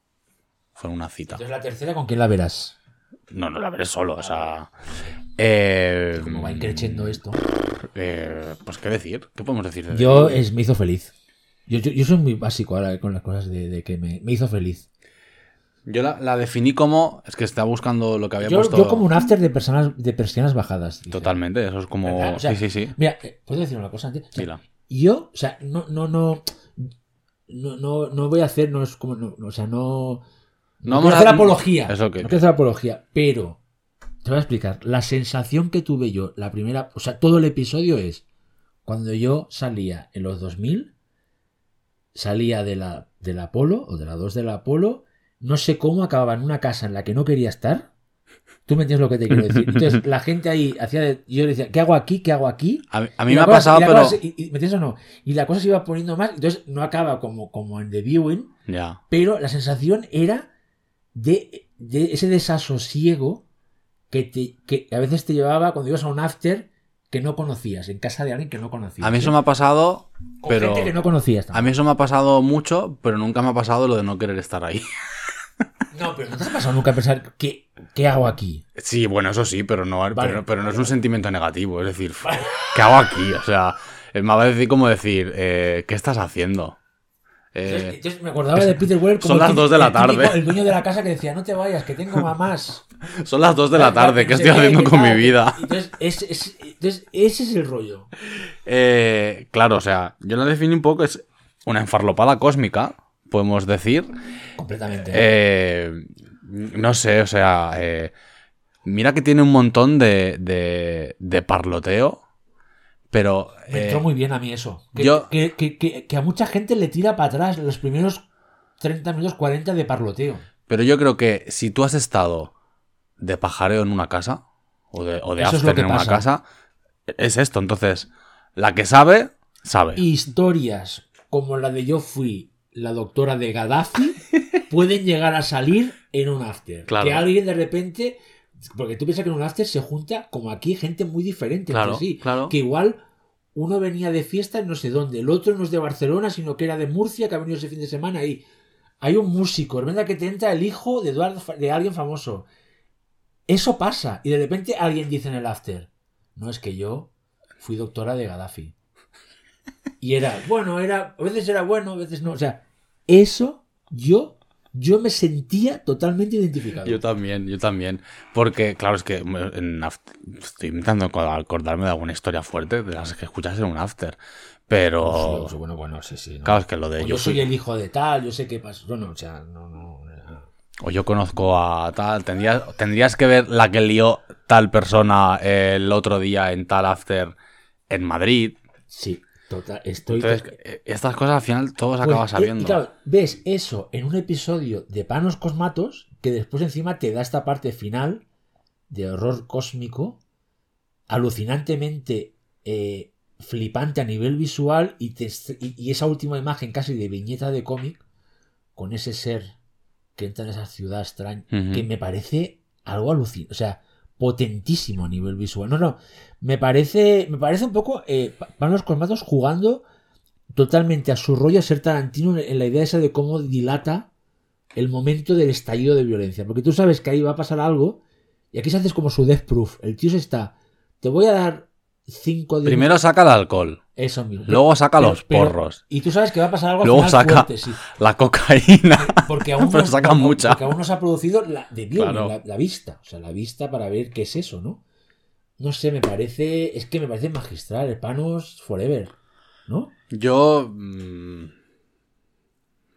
Speaker 2: Fue una cita.
Speaker 1: Entonces la tercera, ¿con quién la verás?
Speaker 2: No, no la veré solo, o sea. eh,
Speaker 1: Como va increciendo esto.
Speaker 2: eh, pues qué decir. ¿Qué podemos decir? de
Speaker 1: Yo es, me hizo feliz. Yo, yo, yo soy muy básico ahora con las cosas de, de que me, me hizo feliz.
Speaker 2: Yo la, la definí como. Es que estaba buscando lo que había
Speaker 1: Yo,
Speaker 2: puesto.
Speaker 1: yo como un after de personas de persianas bajadas. dice.
Speaker 2: Totalmente, eso es como.
Speaker 1: Sea,
Speaker 2: sí, sí, sí.
Speaker 1: Mira, eh, ¿puedo decir una cosa antes? O sea, yo, o sea, no, no, no, no, no, no voy a hacer, no es como, no, o sea, no,
Speaker 2: No
Speaker 1: no
Speaker 2: a-
Speaker 1: hacer apología.
Speaker 2: Es lo que-
Speaker 1: No quiero hacer apología, pero te voy a explicar. La sensación que tuve yo, la primera, o sea, todo el episodio es cuando yo salía en los 2000, salía de la, del Apolo o de la 2 del Apolo, no sé cómo acababa en una casa en la que no quería estar. Tú me entiendes lo que te quiero decir. Entonces, [laughs] la gente ahí hacía. de- yo le decía, ¿qué hago aquí? ¿Qué hago aquí?
Speaker 2: A, mí- a mí me ha pasado, pero.
Speaker 1: cosa se- y- y- ¿Me entiendes o no? Y la cosa se iba poniendo más. Entonces, no acaba como, como en The Viewing,
Speaker 2: Ya.
Speaker 1: pero la sensación era de, de ese desasosiego que, te, que a veces te llevaba cuando ibas a un after que no conocías, en casa de alguien que no conocías.
Speaker 2: A mí eso me ha pasado,
Speaker 1: Con
Speaker 2: pero.
Speaker 1: gente que no conocías.
Speaker 2: A mí eso me ha pasado mucho, pero nunca me ha pasado lo de no querer estar ahí. [laughs]
Speaker 1: No, pero no te ha pasado nunca pensar, ¿qué, qué hago aquí?
Speaker 2: Sí, bueno, eso sí, pero no,
Speaker 1: Vale.
Speaker 2: pero, pero no es un sentimiento negativo. Es decir, ¿qué hago aquí? O sea, eh, me va a decir como decir, eh, ¿qué estás haciendo?
Speaker 1: Entonces,
Speaker 2: Eh,
Speaker 1: me acordaba de Peter Weller como
Speaker 2: son
Speaker 1: el
Speaker 2: las
Speaker 1: típico-
Speaker 2: dos de la
Speaker 1: el típico-
Speaker 2: tarde.
Speaker 1: El dueño de la casa que decía, no te vayas, que tengo mamás. [laughs]
Speaker 2: son las 2 de la tarde, ¿qué estoy [laughs] haciendo con mi vida?
Speaker 1: Entonces, es- es- entonces, ese es el rollo.
Speaker 2: Eh, claro, o sea, yo la defino un poco, es una enfarlopada cósmica, podemos decir.
Speaker 1: Completamente.
Speaker 2: Eh, no sé, o sea, eh, mira que tiene un montón de, de, de parloteo, pero...
Speaker 1: Me
Speaker 2: eh,
Speaker 1: entró muy bien a mí eso. Que,
Speaker 2: yo-
Speaker 1: que, que- que- a mucha gente le tira para atrás los primeros 30 minutos, 40 de parloteo.
Speaker 2: Pero yo creo que si tú has estado de pajareo en una casa, o de, o de after en una casa, es esto. Entonces, la que sabe, sabe.
Speaker 1: Historias como la de yo fui la doctora de Gaddafi [laughs] pueden llegar a salir en un after.
Speaker 2: Claro.
Speaker 1: Que alguien de repente. Porque tú piensas que en un after se junta, como aquí, gente muy diferente
Speaker 2: Claro,
Speaker 1: entre sí.
Speaker 2: claro.
Speaker 1: Que igual uno venía de fiesta en no sé dónde, el otro no es de Barcelona, sino que era de Murcia, que ha venido ese fin de semana y hay un músico, es verdad que te entra el hijo de, Eduardo, de alguien famoso. Eso pasa, y de repente alguien dice en el after, no es que yo fui doctora de Gaddafi. Y era, bueno, era, a veces era bueno, a veces no. O sea, eso yo, yo me sentía totalmente identificado.
Speaker 2: Yo también, yo también. Porque, claro, es que en after- estoy intentando acordarme de alguna historia fuerte de las que escuchas en un after. Pero,
Speaker 1: Sí, bueno, bueno, sí, sí. ¿no?
Speaker 2: claro, es que lo de
Speaker 1: O
Speaker 2: yo,
Speaker 1: yo soy el hijo de tal, yo sé qué pasa. Bueno, o sea, no, no. no.
Speaker 2: o yo conozco a tal, tendrías, tendrías que ver la que lió tal persona el otro día en tal after en Madrid.
Speaker 1: Sí, total, estoy.
Speaker 2: Entonces, eh, estas cosas al final todos
Speaker 1: Pues,
Speaker 2: acabas sabiendo.
Speaker 1: y claro, ves eso en un episodio de Panos Cosmatos que después encima te da esta parte final de horror cósmico alucinantemente eh, flipante a nivel visual y, te y- y esa última imagen casi de viñeta de cómic con ese ser que entra en esa ciudad extraña que me parece algo alucinante, o sea, potentísimo a nivel visual. No, no, me parece, me parece un poco eh, Pa- Panos Cosmatos jugando totalmente a su rollo a ser Tarantino en la idea esa de cómo dilata el momento del estallido de violencia. Porque tú sabes que ahí va a pasar algo y aquí se hace como su death proof. El tío se está, te voy a dar 5 de...
Speaker 2: Primero saca el alcohol,
Speaker 1: Eso mismo.
Speaker 2: luego saca
Speaker 1: Pero-
Speaker 2: los
Speaker 1: pero-
Speaker 2: porros,
Speaker 1: y tú sabes que va a pasar algo al
Speaker 2: luego
Speaker 1: final
Speaker 2: saca
Speaker 1: fuerte, sí.
Speaker 2: la cocaína.
Speaker 1: Porque aún, [laughs]
Speaker 2: Pero
Speaker 1: no,
Speaker 2: saca mucha.
Speaker 1: porque aún no se ha producido la, de
Speaker 2: Claro.
Speaker 1: la, la vista. O sea, la vista para ver qué es eso, ¿no? No sé, me parece. Es que me parece magistral. El Panos Forever. ¿No?
Speaker 2: Yo. mm,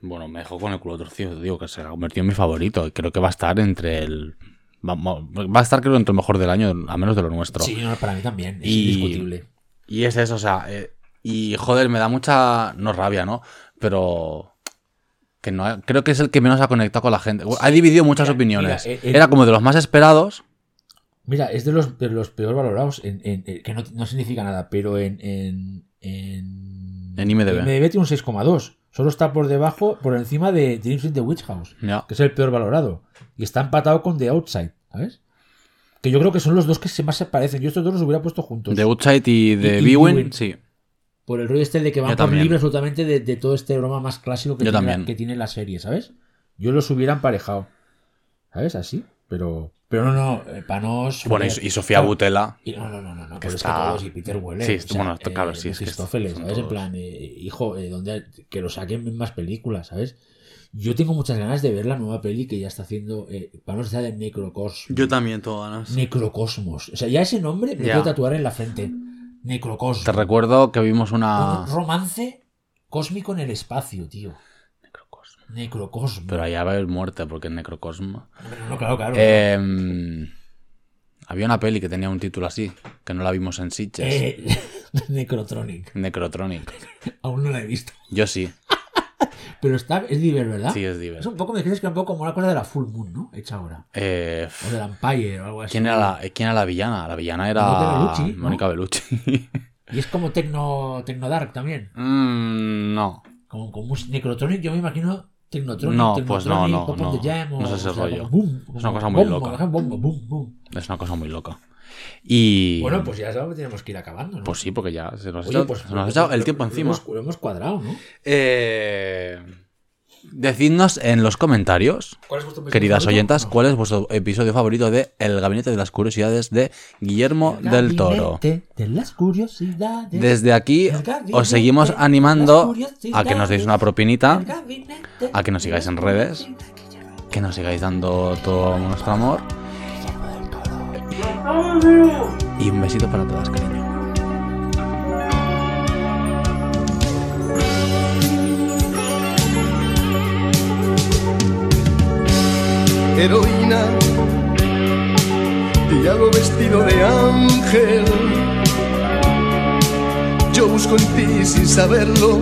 Speaker 2: bueno, me dejó con el culo torcido. Digo que se ha convertido en mi favorito. Creo que va a estar entre el. Va, a estar, creo, entre el mejor del año, a menos de lo nuestro.
Speaker 1: Sí, no, para mí también. Es
Speaker 2: Y-
Speaker 1: indiscutible.
Speaker 2: Y es eso, o sea. eh, y joder, me da mucha. No rabia, ¿no? Pero. Que no creo que es el que menos ha conectado con la gente. Ha dividido muchas
Speaker 1: Mira,
Speaker 2: opiniones.
Speaker 1: mira, eh, eh,
Speaker 2: Era como de los más esperados.
Speaker 1: Mira, es de los, de los peor valorados. En, en- en- que no, no significa nada, pero en. En, en,
Speaker 2: En IMDb.
Speaker 1: tiene un 6,2. Solo está por debajo, por encima de Dreams in the Witch House. Que es el peor valorado. Y está empatado con The Outside, ¿sabes? Que yo creo que son los dos que se más se parecen. Yo estos dos los hubiera puesto juntos.
Speaker 2: De Outside y Viewing,
Speaker 1: Viewing.
Speaker 2: sí.
Speaker 1: Por el rollo este de que van
Speaker 2: Yo
Speaker 1: por
Speaker 2: también.
Speaker 1: libre absolutamente de, de todo este broma más clásico que tiene, la,
Speaker 2: también.
Speaker 1: que tiene la serie, ¿sabes? Yo los hubiera emparejado. ¿Sabes? Así. Pero. Pero no, no. eh, Panos.
Speaker 2: Bueno, y, Sofía
Speaker 1: Claro,
Speaker 2: Butela.
Speaker 1: y no, no, no, no, no.
Speaker 2: que
Speaker 1: pero
Speaker 2: está-
Speaker 1: es que todos, y Peter Weller.
Speaker 2: Sí,
Speaker 1: o sea,
Speaker 2: bueno, esto, claro, sí, es que
Speaker 1: ¿sabes? En
Speaker 2: todos-
Speaker 1: plan, eh, hijo, eh, ¿dónde- que lo saquen en más películas, ¿sabes? Yo tengo muchas ganas de ver la nueva peli que ya está haciendo. Eh, Panos está de Necrocosmos.
Speaker 2: también, todo ganas.
Speaker 1: Necrocosmos. O sea, ya ese nombre me quiero tatuar en la frente. Necrocosmos.
Speaker 2: Te recuerdo que vimos una.
Speaker 1: Un romance cósmico en el espacio, tío. Necrocosmos.
Speaker 2: Pero allá va a haber muerte porque es Necrocosmo.
Speaker 1: No, no, claro, claro.
Speaker 2: Eh, Había una peli que tenía un título así, que no la vimos en Sitges.
Speaker 1: Eh, [laughs] Necrotronic.
Speaker 2: Necrotronic.
Speaker 1: Aún no la he visto.
Speaker 2: Yo sí.
Speaker 1: Pero está, es Diver, ¿verdad?
Speaker 2: Sí, es Diver.
Speaker 1: Es un poco, me dijiste que era un poco como una cosa de la Full Moon, ¿no? Hecha ahora.
Speaker 2: Eh,
Speaker 1: O del Empire o algo así.
Speaker 2: ¿quién, era la, eh, ¿Quién era la villana? La villana era
Speaker 1: Mónica Bellucci, ¿no? Y es como Tecno, Tecno Dark también. [laughs]
Speaker 2: Mm, no.
Speaker 1: Como, como Necrotronic, yo me imagino Tecnotronic.
Speaker 2: No, pues no, no, no. No es ese rollo. Es una cosa muy loca. Es una cosa muy loca. Y.
Speaker 1: Bueno, pues ya sabemos que tenemos que ir acabando, ¿no?
Speaker 2: Pues sí, porque ya se nos, ha
Speaker 1: Oye,
Speaker 2: echado-
Speaker 1: pues
Speaker 2: se nos ha
Speaker 1: lo-
Speaker 2: echado el tiempo encima.
Speaker 1: hemos- Lo hemos cuadrado, ¿no?
Speaker 2: Eh, decidnos en los comentarios,
Speaker 1: ¿Cuál es vuestro episodio
Speaker 2: queridas oyentas,
Speaker 1: No.
Speaker 2: cuál es vuestro episodio favorito de El Gabinete de las Curiosidades de Guillermo del Toro.
Speaker 1: Gabinete De las curiosidades.
Speaker 2: Desde aquí os seguimos animando a que nos deis una propinita, a que nos sigáis en
Speaker 1: de
Speaker 2: redes. que nos sigáis dando todo nuestro amor. Y un besito para todas, cariño.
Speaker 3: heroína, diablo vestido de ángel. Yo busco en ti sin saberlo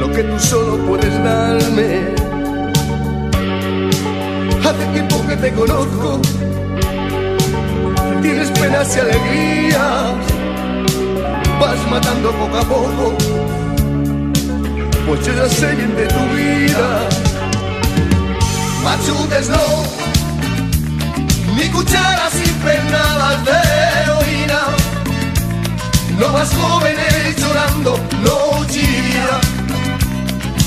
Speaker 3: lo que tú solo puedes darme hace tiempo que te conozco. Tienes penas y alegrías, vas matando poco a poco. Pues yo ya sé bien de tu vida. Machúteslo, mi cucharas impregnadas de heroína. No más jóvenes llorando, no chivía.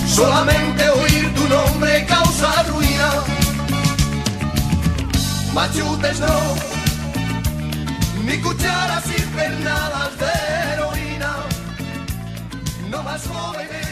Speaker 3: Solamente oír tu nombre causa ruido. Machutes no, ni cucharas invernadas de heroína, no más jóvenes.